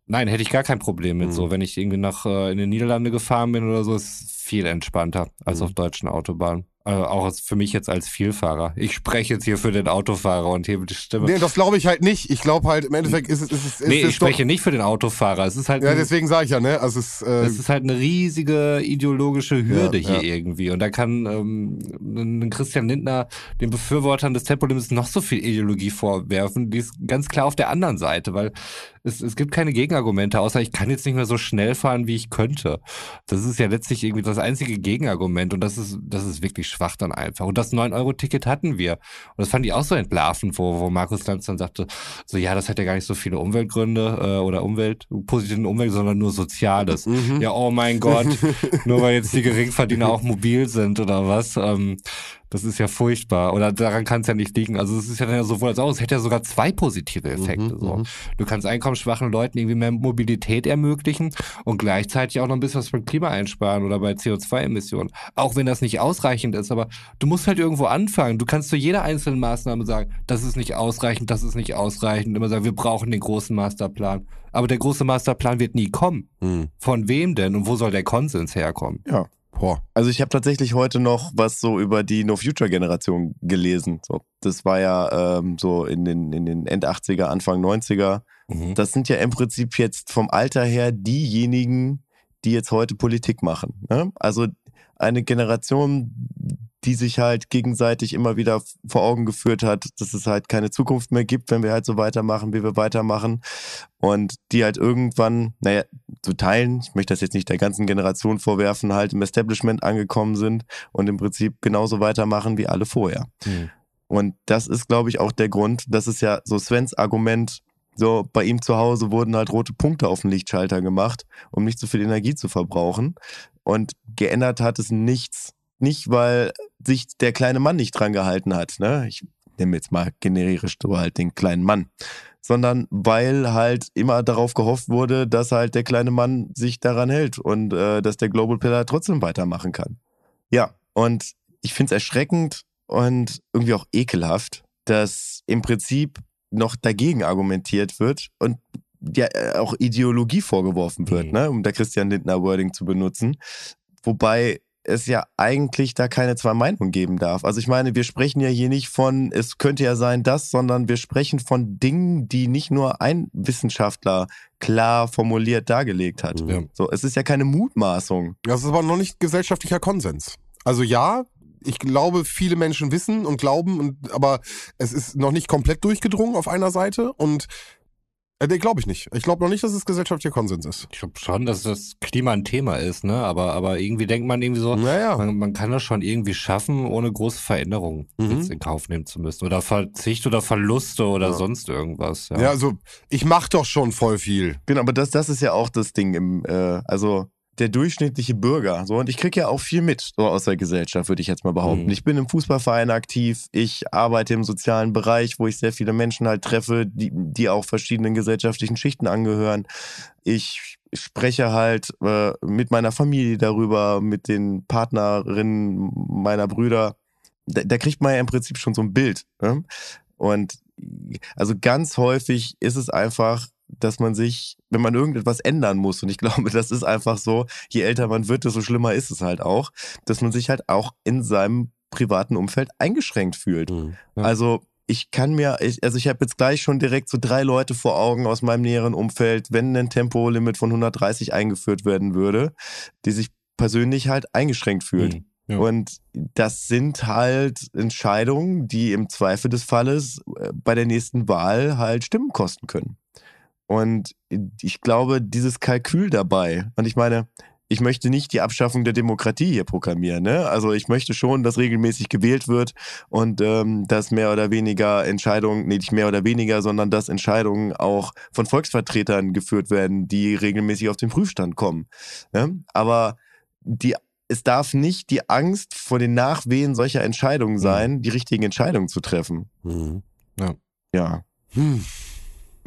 Nein, hätte ich gar kein Problem mit. Mhm. So, wenn ich irgendwie nach äh, in den Niederlande gefahren bin oder so, ist viel entspannter als mhm. auf deutschen Autobahnen. Äh, auch für mich jetzt als Vielfahrer. Ich spreche jetzt hier für den Autofahrer und hebe die Stimme. Nee, das glaube ich halt nicht. Ich glaube halt, im Endeffekt ist es. Ist, ist, ist nee, ich spreche nicht für den Autofahrer. Es ist halt. Ja, ein, deswegen sage ich ja, ne? Also es, äh, es ist halt eine riesige ideologische Hürde ja, hier ja. irgendwie. Und da kann ähm, ein Christian Lindner den Befürwortern des Tempolimits noch so viel Ideologie vorwerfen. Die ist ganz klar auf der anderen Seite, weil es, es gibt keine Gegenargumente, außer ich kann jetzt nicht mehr so schnell fahren, wie ich könnte. Das ist ja letztlich irgendwie das einzige Gegenargument und das ist, das ist wirklich schwach dann einfach. Und das 9-Euro-Ticket hatten wir. Und das fand ich auch so entlarvend, wo, wo Markus Lanz dann sagte, so ja, das hat ja gar nicht so viele Umweltgründe äh, oder Umwelt, positiven Umwelt, sondern nur Soziales. Mhm. Ja, oh mein Gott, nur weil jetzt die Geringverdiener auch mobil sind oder was. Ähm, das ist ja furchtbar. Oder daran kann es ja nicht liegen. Also es ist ja sowohl als auch, es hätte ja sogar zwei positive Effekte. Mhm, so. Mhm. Du kannst einkommensschwachen Leuten irgendwie mehr Mobilität ermöglichen und gleichzeitig auch noch ein bisschen was beim Klima einsparen oder bei CO2-Emissionen. Auch wenn das nicht ausreichend ist, aber du musst halt irgendwo anfangen. Du kannst zu jeder einzelnen Maßnahme sagen, das ist nicht ausreichend, das ist nicht ausreichend. Immer sagen, wir brauchen den großen Masterplan. Aber der große Masterplan wird nie kommen. Mhm. Von wem denn und wo soll der Konsens herkommen? Ja. Boah. Also ich habe tatsächlich heute noch was so über die No Future Generation gelesen. So, das war ja ähm, so in den, in den End 80er, Anfang 90er. Mhm. Das sind ja im Prinzip jetzt vom Alter her diejenigen, die jetzt heute Politik machen. Ne? Also eine Generation, die sich halt gegenseitig immer wieder vor Augen geführt hat, dass es halt keine Zukunft mehr gibt, wenn wir halt so weitermachen, wie wir weitermachen. Und die halt irgendwann, naja, zu teilen, ich möchte das jetzt nicht der ganzen Generation vorwerfen, halt im Establishment angekommen sind und im Prinzip genauso weitermachen wie alle vorher. Mhm. Und das ist, glaube ich, auch der Grund, das ist ja so Svens Argument, so bei ihm zu Hause wurden halt rote Punkte auf den Lichtschalter gemacht, um nicht so viel Energie zu verbrauchen. Und geändert hat es nichts nicht, weil sich der kleine Mann nicht dran gehalten hat. Ne? Ich nehme jetzt mal generisch so halt den kleinen Mann. Sondern weil halt immer darauf gehofft wurde, dass halt der kleine Mann sich daran hält und äh, dass der Global Pillar trotzdem weitermachen kann. Ja, und ich finde es erschreckend und irgendwie auch ekelhaft, dass im Prinzip noch dagegen argumentiert wird und ja äh, auch Ideologie vorgeworfen wird, mhm. ne, um der Christian Lindner Wording zu benutzen. Wobei es ja eigentlich da keine zwei Meinungen geben darf. Also ich meine, wir sprechen ja hier nicht von, es könnte ja sein das, sondern wir sprechen von Dingen, die nicht nur ein Wissenschaftler klar formuliert dargelegt hat. Ja. So, es ist ja keine Mutmaßung. Das ist aber noch nicht gesellschaftlicher Konsens. Also ja, ich glaube, viele Menschen wissen und glauben, und, aber es ist noch nicht komplett durchgedrungen auf einer Seite und nee, glaube ich nicht. Ich glaube noch nicht, dass es gesellschaftlicher Konsens ist. Ich glaube schon, dass das Klima ein Thema ist, ne? Aber, aber irgendwie denkt man irgendwie so, naja. man, man kann das schon irgendwie schaffen, ohne große Veränderungen mhm. jetzt in Kauf nehmen zu müssen. Oder Verzicht oder Verluste oder ja. sonst irgendwas. Ja. ja, also ich mache doch schon voll viel. Genau, aber das, das ist ja auch das Ding im, äh, also der durchschnittliche Bürger. So, und ich kriege ja auch viel mit so aus der Gesellschaft, würde ich jetzt mal behaupten. Mhm. Ich bin im Fußballverein aktiv, ich arbeite im sozialen Bereich, wo ich sehr viele Menschen halt treffe, die, die auch verschiedenen gesellschaftlichen Schichten angehören. Ich spreche halt äh, mit meiner Familie darüber, mit den Partnerinnen meiner Brüder. Da, da kriegt man ja im Prinzip schon so ein Bild. Ne? Und also ganz häufig ist es einfach dass man sich, wenn man irgendetwas ändern muss, und ich glaube, das ist einfach so, je älter man wird, desto schlimmer ist es halt auch, dass man sich halt auch in seinem privaten Umfeld eingeschränkt fühlt. Mhm. Ja. Also ich kann mir, ich, also ich habe jetzt gleich schon direkt so drei Leute vor Augen aus meinem näheren Umfeld, wenn ein Tempolimit von 130 eingeführt werden würde, die sich persönlich halt eingeschränkt fühlen. Mhm. Ja. Und das sind halt Entscheidungen, die im Zweifel des Falles äh, bei der nächsten Wahl halt Stimmen kosten können. Und ich glaube, dieses Kalkül dabei, und ich meine, ich möchte nicht die Abschaffung der Demokratie hier proklamieren. Ne? Also ich möchte schon, dass regelmäßig gewählt wird und ähm, dass mehr oder weniger Entscheidungen, nee, nicht mehr oder weniger, sondern dass Entscheidungen auch von Volksvertretern geführt werden, die regelmäßig auf den Prüfstand kommen. Ne? Aber die es darf nicht die Angst vor den Nachwehen solcher Entscheidungen sein, die richtigen Entscheidungen zu treffen. Mhm. Ja. Hm.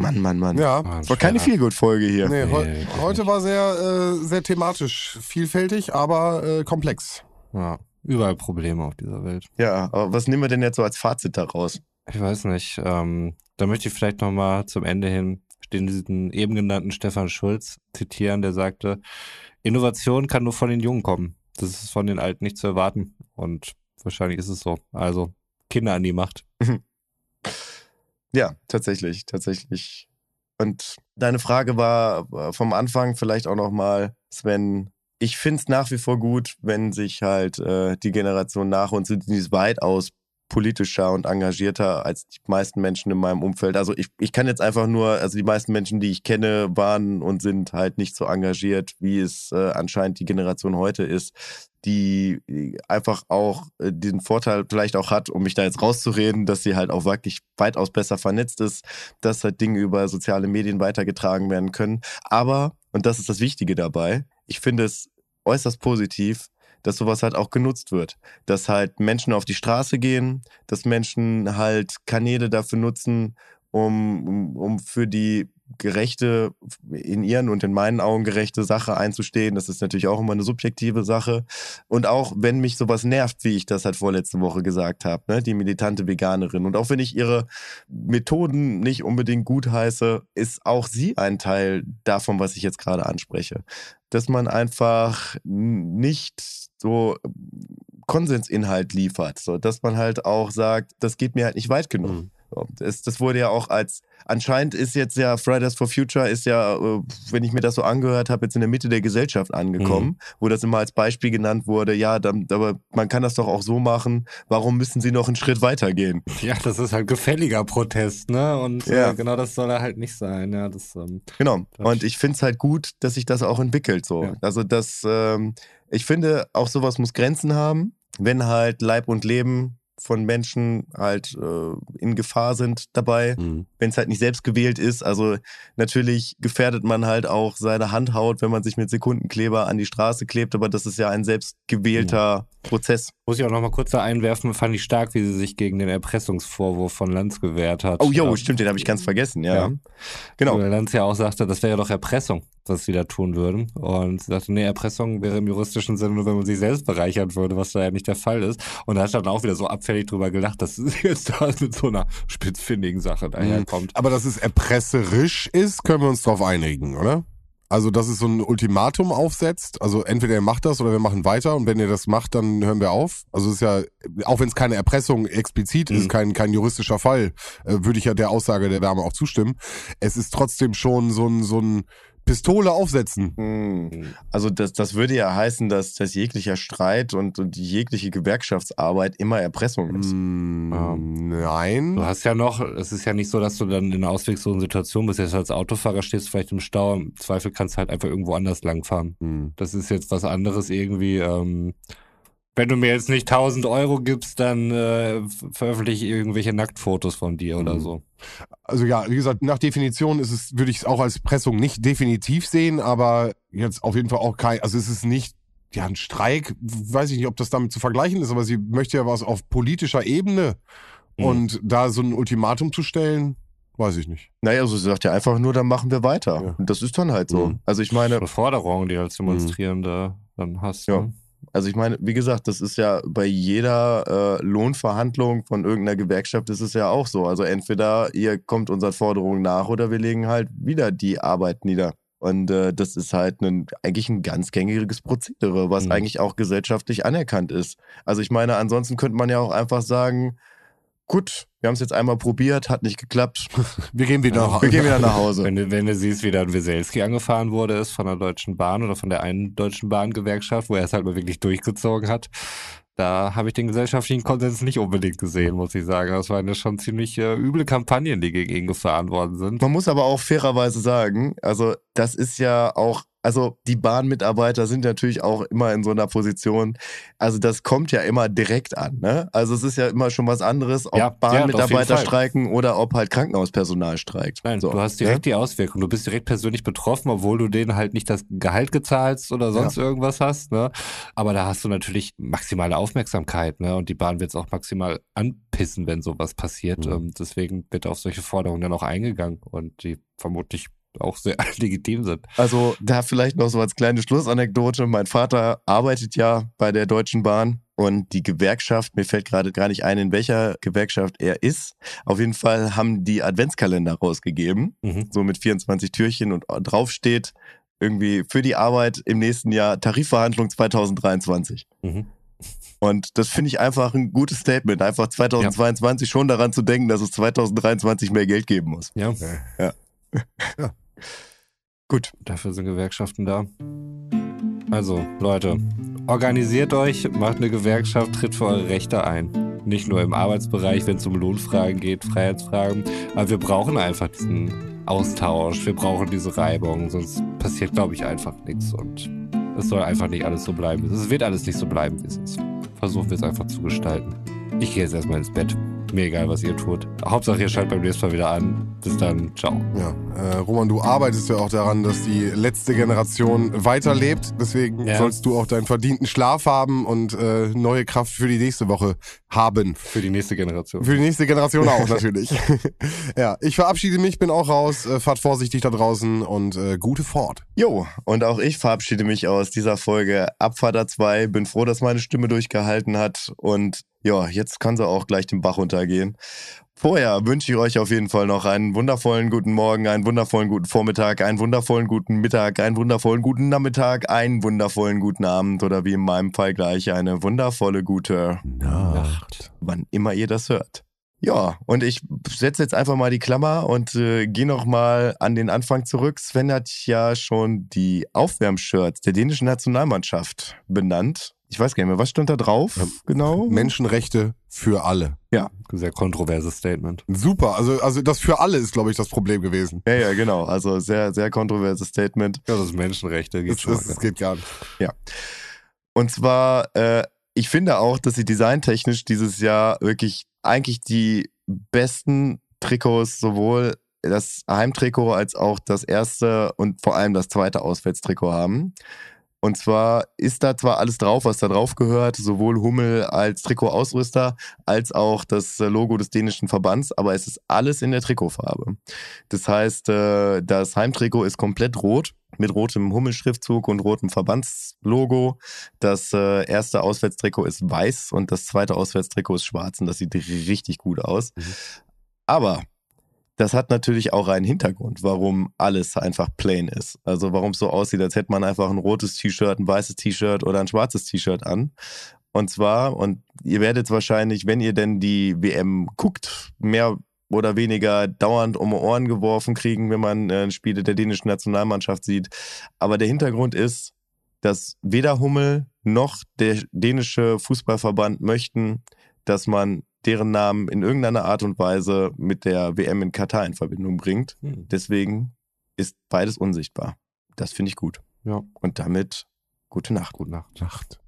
Mann, Mann, Mann. Ja. Das war keine. Feelgood-Folge hier. Nee, heu Nee, heute war sehr, äh, sehr thematisch, vielfältig, aber äh, komplex. Ja, überall Probleme auf dieser Welt. Ja, aber was nehmen wir denn jetzt so als Fazit daraus? Ich weiß nicht. Ähm, da möchte ich vielleicht nochmal zum Ende hin den diesen eben genannten Stefan Schulz zitieren, der sagte, Innovation kann nur von den Jungen kommen. Das ist von den Alten nicht zu erwarten. Und wahrscheinlich ist es so. Also Kinder an die Macht. Ja, tatsächlich, tatsächlich. Und deine Frage war äh, vom Anfang vielleicht auch nochmal, Sven, ich finde es nach wie vor gut, wenn sich halt äh, die Generation nach uns die ist weitaus politischer und engagierter als die meisten Menschen in meinem Umfeld. Also ich, ich kann jetzt einfach nur, also die meisten Menschen, die ich kenne, waren und sind halt nicht so engagiert, wie es äh, anscheinend die Generation heute ist, die einfach auch äh, den Vorteil vielleicht auch hat, um mich da jetzt rauszureden, dass sie halt auch wirklich weitaus besser vernetzt ist, dass halt Dinge über soziale Medien weitergetragen werden können. Aber, und das ist das Wichtige dabei, ich finde es äußerst positiv, dass sowas halt auch genutzt wird. Dass halt Menschen auf die Straße gehen, dass Menschen halt Kanäle dafür nutzen, um, um, um für die gerechte, in ihren und in meinen Augen gerechte Sache einzustehen. Das ist natürlich auch immer eine subjektive Sache. Und auch wenn mich sowas nervt, wie ich das halt vorletzte Woche gesagt habe, ne, die militante Veganerin. Und auch wenn ich ihre Methoden nicht unbedingt gut heiße, ist auch sie ein Teil davon, was ich jetzt gerade anspreche. Dass man einfach nicht so Konsensinhalt liefert, so dass man halt auch sagt, das geht mir halt nicht weit genug. Mhm. So, das, wurde ja auch als, anscheinend ist jetzt ja Fridays for Future ist ja, äh, wenn ich mir das so angehört habe, jetzt in der Mitte der Gesellschaft angekommen, Mhm. wo das immer als Beispiel genannt wurde, ja, dann, aber man kann das doch auch so machen, warum müssen sie noch einen Schritt weitergehen? Ja, das ist halt gefälliger Protest, ne? Und Ja. äh, genau das soll er halt nicht sein. Ja, das, ähm, Genau. Und ich finde es halt gut, dass sich das auch entwickelt so. Ja. Also das, ähm, ich finde, auch sowas muss Grenzen haben, wenn halt Leib und Leben von Menschen halt äh, in Gefahr sind dabei. mhm. wenn es halt nicht selbst gewählt ist. Also natürlich gefährdet man halt auch seine Handhaut, wenn man sich mit Sekundenkleber an die Straße klebt, aber das ist ja ein selbst gewählter Prozess. Muss ich auch noch mal kurz da einwerfen, fand ich stark, wie sie sich gegen den Erpressungsvorwurf von Lanz gewehrt hat. Oh, jo, Ähm, stimmt, den habe ich ganz vergessen, ja. Ja. Genau. Weil Lanz ja auch sagte, das wäre doch Erpressung, was sie da tun würden. Und sie sagte, nee, Erpressung wäre im juristischen Sinne nur, wenn man sich selbst bereichern würde, was da ja nicht der Fall ist. Und da hat er dann auch wieder so abfällig drüber gelacht, dass sie jetzt da mit so einer spitzfindigen Sache daherkommt. Aber dass es erpresserisch ist, können wir uns drauf einigen, oder? Also, dass es so ein Ultimatum aufsetzt. Also, entweder ihr macht das oder wir machen weiter. Und wenn ihr das macht, dann hören wir auf. Also, es ist ja, auch wenn es keine Erpressung explizit ist, Mhm. kein, kein juristischer Fall, äh, würde ich ja der Aussage der Dame auch zustimmen. Es ist trotzdem schon so ein, so ein Pistole aufsetzen. Hm. Also das, das würde ja heißen, dass, dass jeglicher Streit und, und jegliche Gewerkschaftsarbeit immer Erpressung ist. Mm, Ja. Nein. Du hast ja noch, es ist ja nicht so, dass du dann in einer ausweglosen Situation bist. Jetzt als Autofahrer stehst du vielleicht im Stau. Im Zweifel kannst du halt einfach irgendwo anders langfahren. Hm. Das ist jetzt was anderes irgendwie. Ähm, wenn du mir jetzt nicht 1000 Euro gibst, dann äh, veröffentliche ich irgendwelche Nacktfotos von dir oder Mhm. so. Also ja, wie gesagt, nach Definition ist es, würde ich es auch als Pressung nicht definitiv sehen, aber jetzt auf jeden Fall auch kein, also es ist nicht, ja, ein Streik, weiß ich nicht, ob das damit zu vergleichen ist, aber sie möchte ja was auf politischer Ebene Mhm. und da so ein Ultimatum zu stellen, weiß ich nicht. Naja, also sie sagt ja einfach nur, dann machen wir weiter. Ja. Und das ist dann halt so. Mhm. Also ich meine, Eine Forderung, die du als Demonstrierender dann hast. Ja. Ne? Also ich meine, wie gesagt, das ist ja bei jeder äh, Lohnverhandlung von irgendeiner Gewerkschaft ist es ja auch so. Also entweder ihr kommt unseren Forderungen nach oder wir legen halt wieder die Arbeit nieder. Und äh, das ist halt ein, eigentlich ein ganz gängiges Prozedere, was Mhm. eigentlich auch gesellschaftlich anerkannt ist. Also ich meine, ansonsten könnte man ja auch einfach sagen, gut, wir haben es jetzt einmal probiert, hat nicht geklappt, Wir gehen wieder nach wir gehen wieder nach Hause. Wenn du, wenn du siehst, wie dann Weselski angefahren wurde, ist von der Deutschen Bahn oder von der einen Deutschen Bahngewerkschaft, wo er es halt mal wirklich durchgezogen hat, da habe ich den gesellschaftlichen Konsens nicht unbedingt gesehen, muss ich sagen. Das waren ja schon ziemlich äh, üble Kampagnen, die gegen ihn gefahren worden sind. Man muss aber auch fairerweise sagen, also das ist ja auch, also die Bahnmitarbeiter sind natürlich auch immer in so einer Position, also das kommt ja immer direkt an, ne? Also es ist ja immer schon was anderes, ob Ja, ja, Bahnmitarbeiter Fall. streiken oder ob halt Krankenhauspersonal streikt. Nein, so, du hast ne? direkt die Auswirkung. Du bist direkt persönlich betroffen, obwohl du denen halt nicht das Gehalt gezahlst oder sonst irgendwas hast. Ne? Aber da hast du natürlich maximale Aufmerksamkeit. Ne? Und die Bahn wird es auch maximal anpissen, wenn sowas passiert. Mhm. Ähm, deswegen wird auf solche Forderungen dann auch eingegangen und die vermutlich auch sehr legitim sind. Also da vielleicht noch so als kleine Schlussanekdote. Mein Vater arbeitet ja bei der Deutschen Bahn und die Gewerkschaft, mir fällt gerade gar nicht ein, in welcher Gewerkschaft er ist. Auf jeden Fall haben die Adventskalender rausgegeben, Mhm. so mit 24 Türchen und drauf steht irgendwie für die Arbeit im nächsten Jahr Tarifverhandlung 2023. Mhm. Und das finde ich einfach ein gutes Statement, einfach 2022 schon daran zu denken, dass es 2023 mehr Geld geben muss. Ja, Gut. dafür sind Gewerkschaften da. Also, Leute, organisiert euch, macht eine Gewerkschaft, tritt für eure Rechte ein. Nicht nur im Arbeitsbereich, wenn es um Lohnfragen geht, Freiheitsfragen, aber wir brauchen einfach diesen Austausch, wir brauchen diese Reibung, sonst passiert, glaube ich, einfach nichts und es soll einfach nicht alles so bleiben. Es wird alles nicht so bleiben, wie es ist. Versuchen wir es einfach zu gestalten. Ich gehe jetzt erstmal ins Bett. Mir egal, was ihr tut. Hauptsache, ihr schaltet beim nächsten Mal wieder an. Bis dann. Ciao. Ja, äh, Roman, du arbeitest ja auch daran, dass die letzte Generation weiterlebt. Deswegen Ja. sollst du auch deinen verdienten Schlaf haben und äh, neue Kraft für die nächste Woche haben. Für die nächste Generation. Für die nächste Generation auch natürlich. ja, ich verabschiede mich, bin auch raus. Äh, fahrt vorsichtig da draußen und äh, gute Fahrt. Jo, und auch ich verabschiede mich aus dieser Folge Abfahrt 2. Bin froh, dass meine Stimme durchgehalten hat. Und ja, jetzt kann sie auch gleich den Bach runtergehen. Vorher wünsche ich euch auf jeden Fall noch einen wundervollen guten Morgen, einen wundervollen guten Vormittag, einen wundervollen guten Mittag, einen wundervollen guten Nachmittag, einen wundervollen guten Abend oder wie in meinem Fall gleich eine wundervolle gute, Nacht. wann immer ihr das hört. Ja, und ich setze jetzt einfach mal die Klammer und äh, gehe noch mal an den Anfang zurück. Sven hat ja schon die Aufwärmshirts der dänischen Nationalmannschaft benannt. Ich weiß gar nicht mehr, was stand da drauf? Ja. Genau. Menschenrechte für alle. Sehr kontroverses Statement. Super, also, also das für alle ist, glaube ich, das Problem gewesen. Ja, ja, genau. Also sehr, sehr kontroverses Statement. Ja, das ist Menschenrechte. Geht Das, schon das, das geht gar nicht. Und zwar, äh, ich finde auch, dass sie designtechnisch dieses Jahr wirklich eigentlich die besten Trikots, sowohl das Heimtrikot als auch das erste und vor allem das zweite Auswärtstrikot haben. Und zwar ist da zwar alles drauf, was da drauf gehört, sowohl Hummel als Trikotausrüster als auch das Logo des dänischen Verbands, aber es ist alles in der Trikotfarbe. Das heißt, äh, das Heimtrikot ist komplett rot mit rotem Hummelschriftzug und rotem Verbandslogo. Das äh, erste Auswärtstrikot ist weiß und das zweite Auswärtstrikot ist schwarz und das sieht richtig gut aus. Mhm. Aber das hat natürlich auch einen Hintergrund, warum alles einfach plain ist. Also warum es so aussieht, als hätte man einfach ein rotes T-Shirt, ein weißes T-Shirt oder ein schwarzes T-Shirt an. Und zwar, und ihr werdet wahrscheinlich, wenn ihr denn die WM guckt, mehr oder weniger dauernd um Ohren geworfen kriegen, wenn man äh, Spiele der dänischen Nationalmannschaft sieht. Aber der Hintergrund ist, dass weder Hummel noch der dänische Fußballverband möchten, dass man deren Namen in irgendeiner Art und Weise mit der WM in Katar in Verbindung bringt. Hm. Deswegen ist beides unsichtbar. Das finde ich gut. Ja. Und damit gute Nacht. Gute Nacht. Nacht.